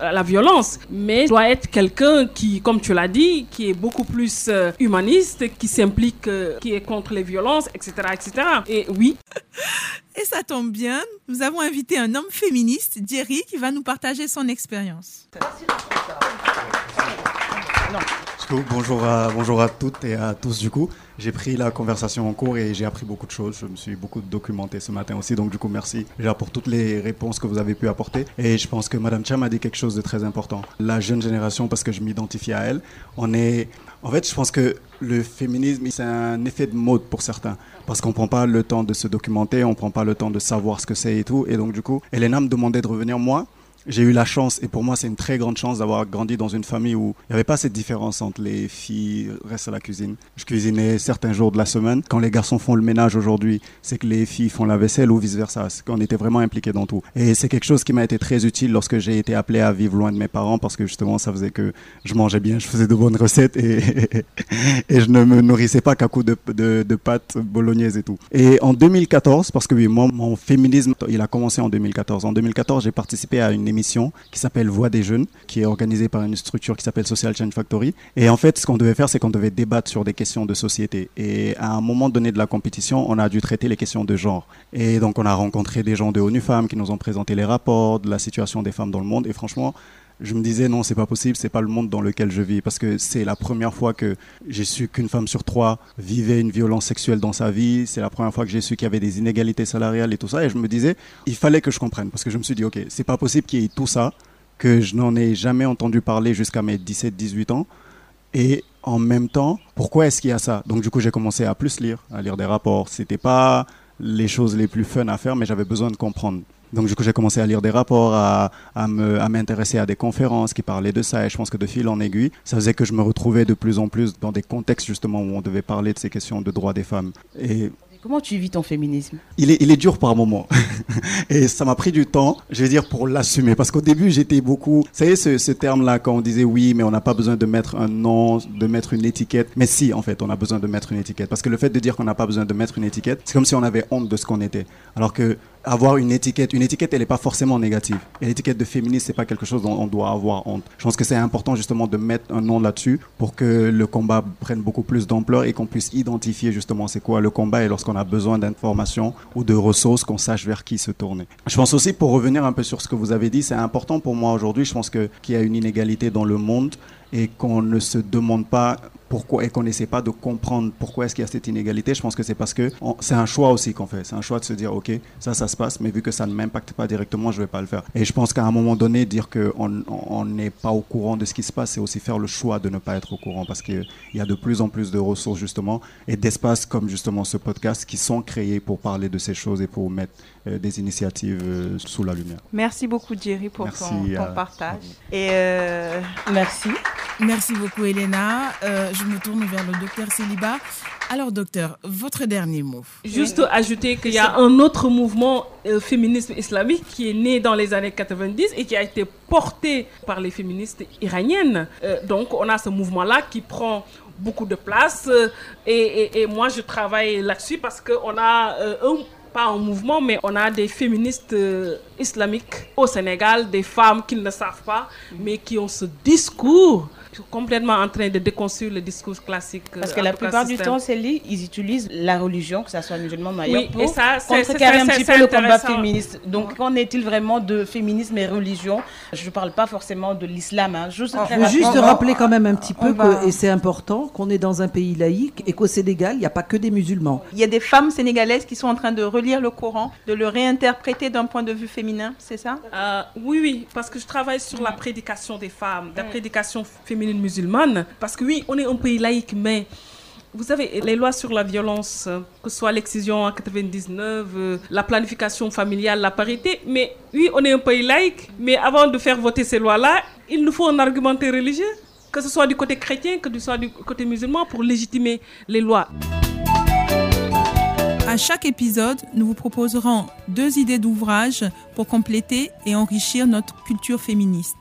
à la violence, mais doit être quelqu'un qui, comme tu l'as dit, qui est beaucoup plus euh, humaniste qui s'implique, euh, qui est contre les violences, etc., etc. Et oui. Et ça tombe bien, nous avons invité un homme féministe, Jerry, qui va nous partager son expérience. bonjour à, bonjour à toutes et à tous du coup. J'ai pris la conversation en cours et j'ai appris beaucoup de choses. Je me suis beaucoup documenté ce matin aussi. Donc du coup, merci déjà pour toutes les réponses que vous avez pu apporter. Et je pense que Madame Cham a dit quelque chose de très important. La jeune génération, parce que je m'identifie à elle, on est... En fait, je pense que le féminisme, c'est un effet de mode pour certains. Parce qu'on prend pas le temps de se documenter, on prend pas le temps de savoir ce que c'est et tout. Et donc du coup, Elena me demandait de revenir moi j'ai eu la chance, et pour moi c'est une très grande chance d'avoir grandi dans une famille où il n'y avait pas cette différence entre les filles restent à la cuisine. Je cuisinais certains jours de la semaine. Quand les garçons font le ménage aujourd'hui, c'est que les filles font la vaisselle ou vice-versa. On était vraiment impliqués dans tout. Et c'est quelque chose qui m'a été très utile lorsque j'ai été appelé à vivre loin de mes parents parce que justement ça faisait que je mangeais bien, je faisais de bonnes recettes et, et je ne me nourrissais pas qu'à coup de, de, de pâtes bolognaises et tout. Et en 2014, parce que oui, moi, mon féminisme, il a commencé en 2014. En 2014, j'ai participé à une émission qui s'appelle Voix des jeunes, qui est organisée par une structure qui s'appelle Social Change Factory. Et en fait, ce qu'on devait faire, c'est qu'on devait débattre sur des questions de société. Et à un moment donné de la compétition, on a dû traiter les questions de genre. Et donc, on a rencontré des gens de ONU Femmes qui nous ont présenté les rapports de la situation des femmes dans le monde. Et franchement, je me disais non, c'est pas possible, c'est pas le monde dans lequel je vis. Parce que c'est la première fois que j'ai su qu'une femme sur trois vivait une violence sexuelle dans sa vie, c'est la première fois que j'ai su qu'il y avait des inégalités salariales et tout ça. Et je me disais il fallait que je comprenne. Parce que je me suis dit OK, c'est pas possible qu'il y ait tout ça que je n'en ai jamais entendu parler jusqu'à mes 17 18 ans. Et en même temps, pourquoi est-ce qu'il y a ça? Donc du coup, j'ai commencé à plus lire, à lire des rapports, c'était pas les choses les plus fun à faire mais j'avais besoin de comprendre. Donc du coup, j'ai commencé à lire des rapports, à, à m'intéresser à, à, des conférences qui parlaient de ça. Et je pense que de fil en aiguille, ça faisait que je me retrouvais de plus en plus dans des contextes justement où on devait parler de ces questions de droits des femmes. Et Comment tu vis ton féminisme? il est, il est dur par moments. et ça m'a pris du temps, je vais dire, pour l'assumer. Parce qu'au début, j'étais beaucoup... Vous savez, ce, ce terme-là, quand on disait oui, mais on n'a pas besoin de mettre un nom, de mettre une étiquette. Mais si, en fait, on a besoin de mettre une étiquette. Parce que le fait de dire qu'on n'a pas besoin de mettre une étiquette, c'est comme si on avait honte de ce qu'on était. Alors que avoir une étiquette. Une étiquette, elle n'est pas forcément négative. Et l'étiquette de féministe, c'est pas quelque chose dont on doit avoir honte. Je pense que c'est important justement de mettre un nom là-dessus pour que le combat prenne beaucoup plus d'ampleur et qu'on puisse identifier justement c'est quoi le combat et lorsqu'on a besoin d'informations ou de ressources, qu'on sache vers qui se tourner. Je pense aussi, pour revenir un peu sur ce que vous avez dit, c'est important pour moi aujourd'hui. Je pense que qu'il y a une inégalité dans le monde et qu'on ne se demande pas pourquoi et qu'on n'essaie pas de comprendre pourquoi est-ce qu'il y a cette inégalité, je pense que c'est parce que c'est un choix aussi qu'on fait. C'est un choix de se dire, OK, ça, ça se passe, mais vu que ça ne m'impacte pas directement, je ne vais pas le faire. Et je pense qu'à un moment donné, dire qu'on n'est pas au courant de ce qui se passe, c'est aussi faire le choix de ne pas être au courant parce qu'il y a de plus en plus de ressources, justement, et d'espaces comme justement ce podcast qui sont créés pour parler de ces choses et pour mettre euh, des initiatives euh, sous la lumière. Merci beaucoup, Jerry, pour ton, ton partage. Et euh, merci. Merci beaucoup, Elena. je me tourne vers le docteur Célibat. Alors, docteur, votre dernier mot. Juste ajouter qu'il y a un autre mouvement euh, féminisme islamique qui est né dans les années 90 et qui a été porté par les féministes iraniennes. Euh, donc, on a ce mouvement-là qui prend beaucoup de place. Euh, et, et, et, moi, je travaille là-dessus parce qu'on a un pas un mouvement, mais on a des féministes islamiques au Sénégal, des femmes qui ne le savent pas, mais qui ont ce discours complètement en train de déconstruire le discours classique. Parce que la plupart du temps, c'est ils utilisent la religion, que ce soit musulman ou oui, pour et ça, contrecarrer un petit peu le combat féministe. Donc, qu'en est-il vraiment de féminisme et religion? Je ne parle pas forcément de l'islam. Hein. Juste, Il faut juste rappeler quand même un petit peu, que, et c'est important, qu'on est dans un pays laïque et qu'au Sénégal, il n'y a pas que des musulmans. Il y a des femmes sénégalaises qui sont en train de relire le Coran, de le réinterpréter d'un point de vue féminin, c'est ça? Euh, Oui, oui, parce que je travaille sur la prédication des femmes, la prédication féminine musulmane. Parce que oui, on est un pays laïque, mais vous savez, les lois sur la violence, que ce soit l'excision en 99, euh, la planification familiale, la parité, mais oui, on est un pays laïque, mais avant de faire voter ces lois-là, il nous faut un argumentaire religieux, que ce soit du côté chrétien, que ce soit du côté musulman, pour légitimer les lois. À chaque épisode, nous vous proposerons deux idées d'ouvrages pour compléter et enrichir notre culture féministe.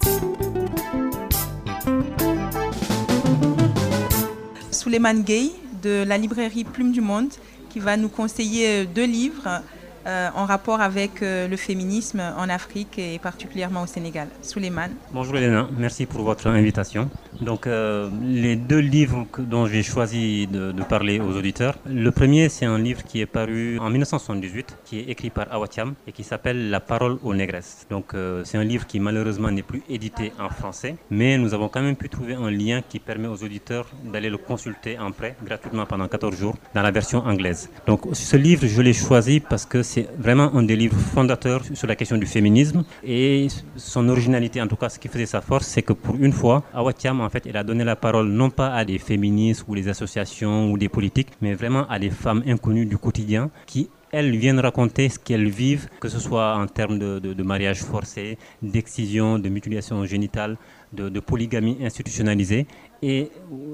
Suleiman Gay de la librairie Plume du Monde qui va nous conseiller deux livres. Euh, en rapport avec euh, le féminisme en Afrique et particulièrement au Sénégal. Souleymane. Bonjour Elena, merci pour votre invitation. Donc euh, les deux livres dont j'ai choisi de, parler aux auditeurs, le premier c'est un livre qui est paru en 1978, qui est écrit par Awatiam et qui s'appelle La parole aux négresses. Donc c'est un livre qui malheureusement n'est plus édité en français, mais nous avons quand même pu trouver un lien qui permet aux auditeurs d'aller le consulter en prêt gratuitement pendant 14 jours dans la version anglaise. Donc ce livre je l'ai choisi parce que c'est vraiment un des livres fondateurs sur la question du féminisme. Et son originalité, en tout cas, ce qui faisait sa force, c'est que pour une fois, Awatiam, en fait, elle a donné la parole non pas à des féministes ou des associations ou des politiques, mais vraiment à des femmes inconnues du quotidien qui elles viennent raconter ce qu'elles vivent, que ce soit en termes de, de mariage forcé, d'excision, de mutilation génitale, de, polygamie institutionnalisée. Et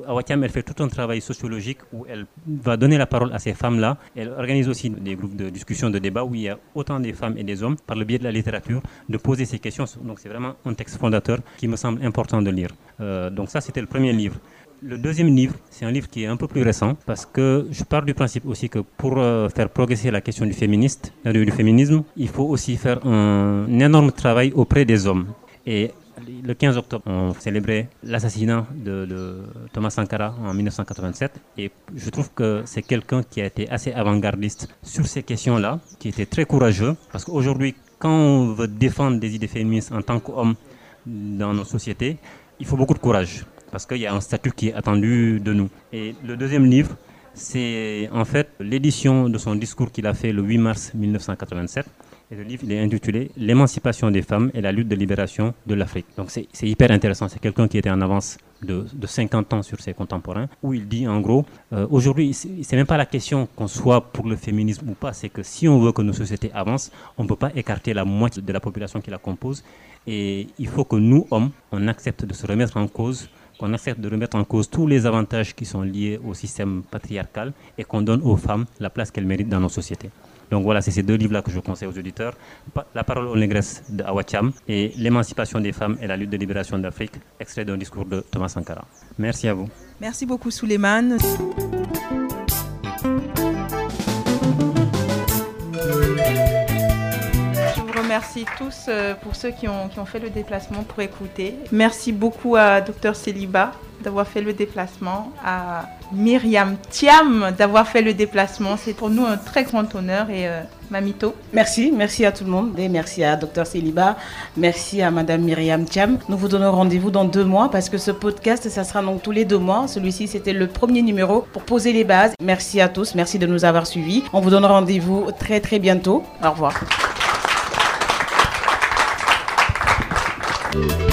Awatiam, elle fait tout un travail sociologique où elle va donner la parole à ces femmes-là. Elle organise aussi des groupes de discussion, de débat où il y a autant des femmes et des hommes, par le biais de la littérature, de poser ces questions. Donc c'est vraiment un texte fondateur qui me semble important de lire. Euh, donc ça, c'était le premier livre. Le deuxième livre, c'est un livre qui est un peu plus récent parce que je pars du principe aussi que pour euh, faire progresser la question du, féministe, féminisme, il faut aussi faire un, un énorme travail auprès des hommes. Et le 15 octobre, on célébrait l'assassinat de, Thomas Sankara en 1987 et je trouve que c'est quelqu'un qui a été assez avant-gardiste sur ces questions-là, qui était très courageux. Parce qu'aujourd'hui, quand on veut défendre des idées féministes en tant qu'homme dans nos sociétés, il faut beaucoup de courage. Parce qu'il y a un statut qui est attendu de nous. Et le deuxième livre, c'est en fait l'édition de son discours qu'il a fait le 8 mars 1987 le livre est intitulé L'émancipation des femmes et la lutte de libération de l'Afrique. Donc c'est hyper intéressant. C'est quelqu'un qui était en avance de, de, 50 ans sur ses contemporains, où il dit en gros, euh, aujourd'hui, c'est même pas la question qu'on soit pour le féminisme ou pas, c'est que si on veut que nos sociétés avancent, on ne peut pas écarter la moitié de la population qui la compose. Et il faut que nous, hommes, on accepte de se remettre en cause qu'on accepte de remettre en cause tous les avantages qui sont liés au système patriarcal et qu'on donne aux femmes la place qu'elles méritent dans nos sociétés. Donc voilà, c'est ces deux livres-là que je conseille aux auditeurs. La parole aux négresses de Awacham et L'émancipation des femmes et la lutte de libération d'Afrique, extrait d'un discours de Thomas Sankara. Merci à vous. Merci beaucoup Souleymane. Remercie tous euh, pour ceux qui ont, fait le déplacement pour écouter. Merci beaucoup à Dr Céliba d'avoir fait le déplacement, à Myriam Thiam d'avoir fait le déplacement. C'est pour nous un très grand honneur et euh, Mamito. Merci, merci à tout le monde et merci à Dr Céliba, merci à Madame Myriam Thiam. Nous vous donnons rendez-vous dans deux mois parce que ce podcast, ça sera donc tous les deux mois. Celui-ci, c'était le premier numéro pour poser les bases. Merci à tous, merci de nous avoir suivis. On vous donne rendez-vous très très bientôt. Au revoir. Thank you.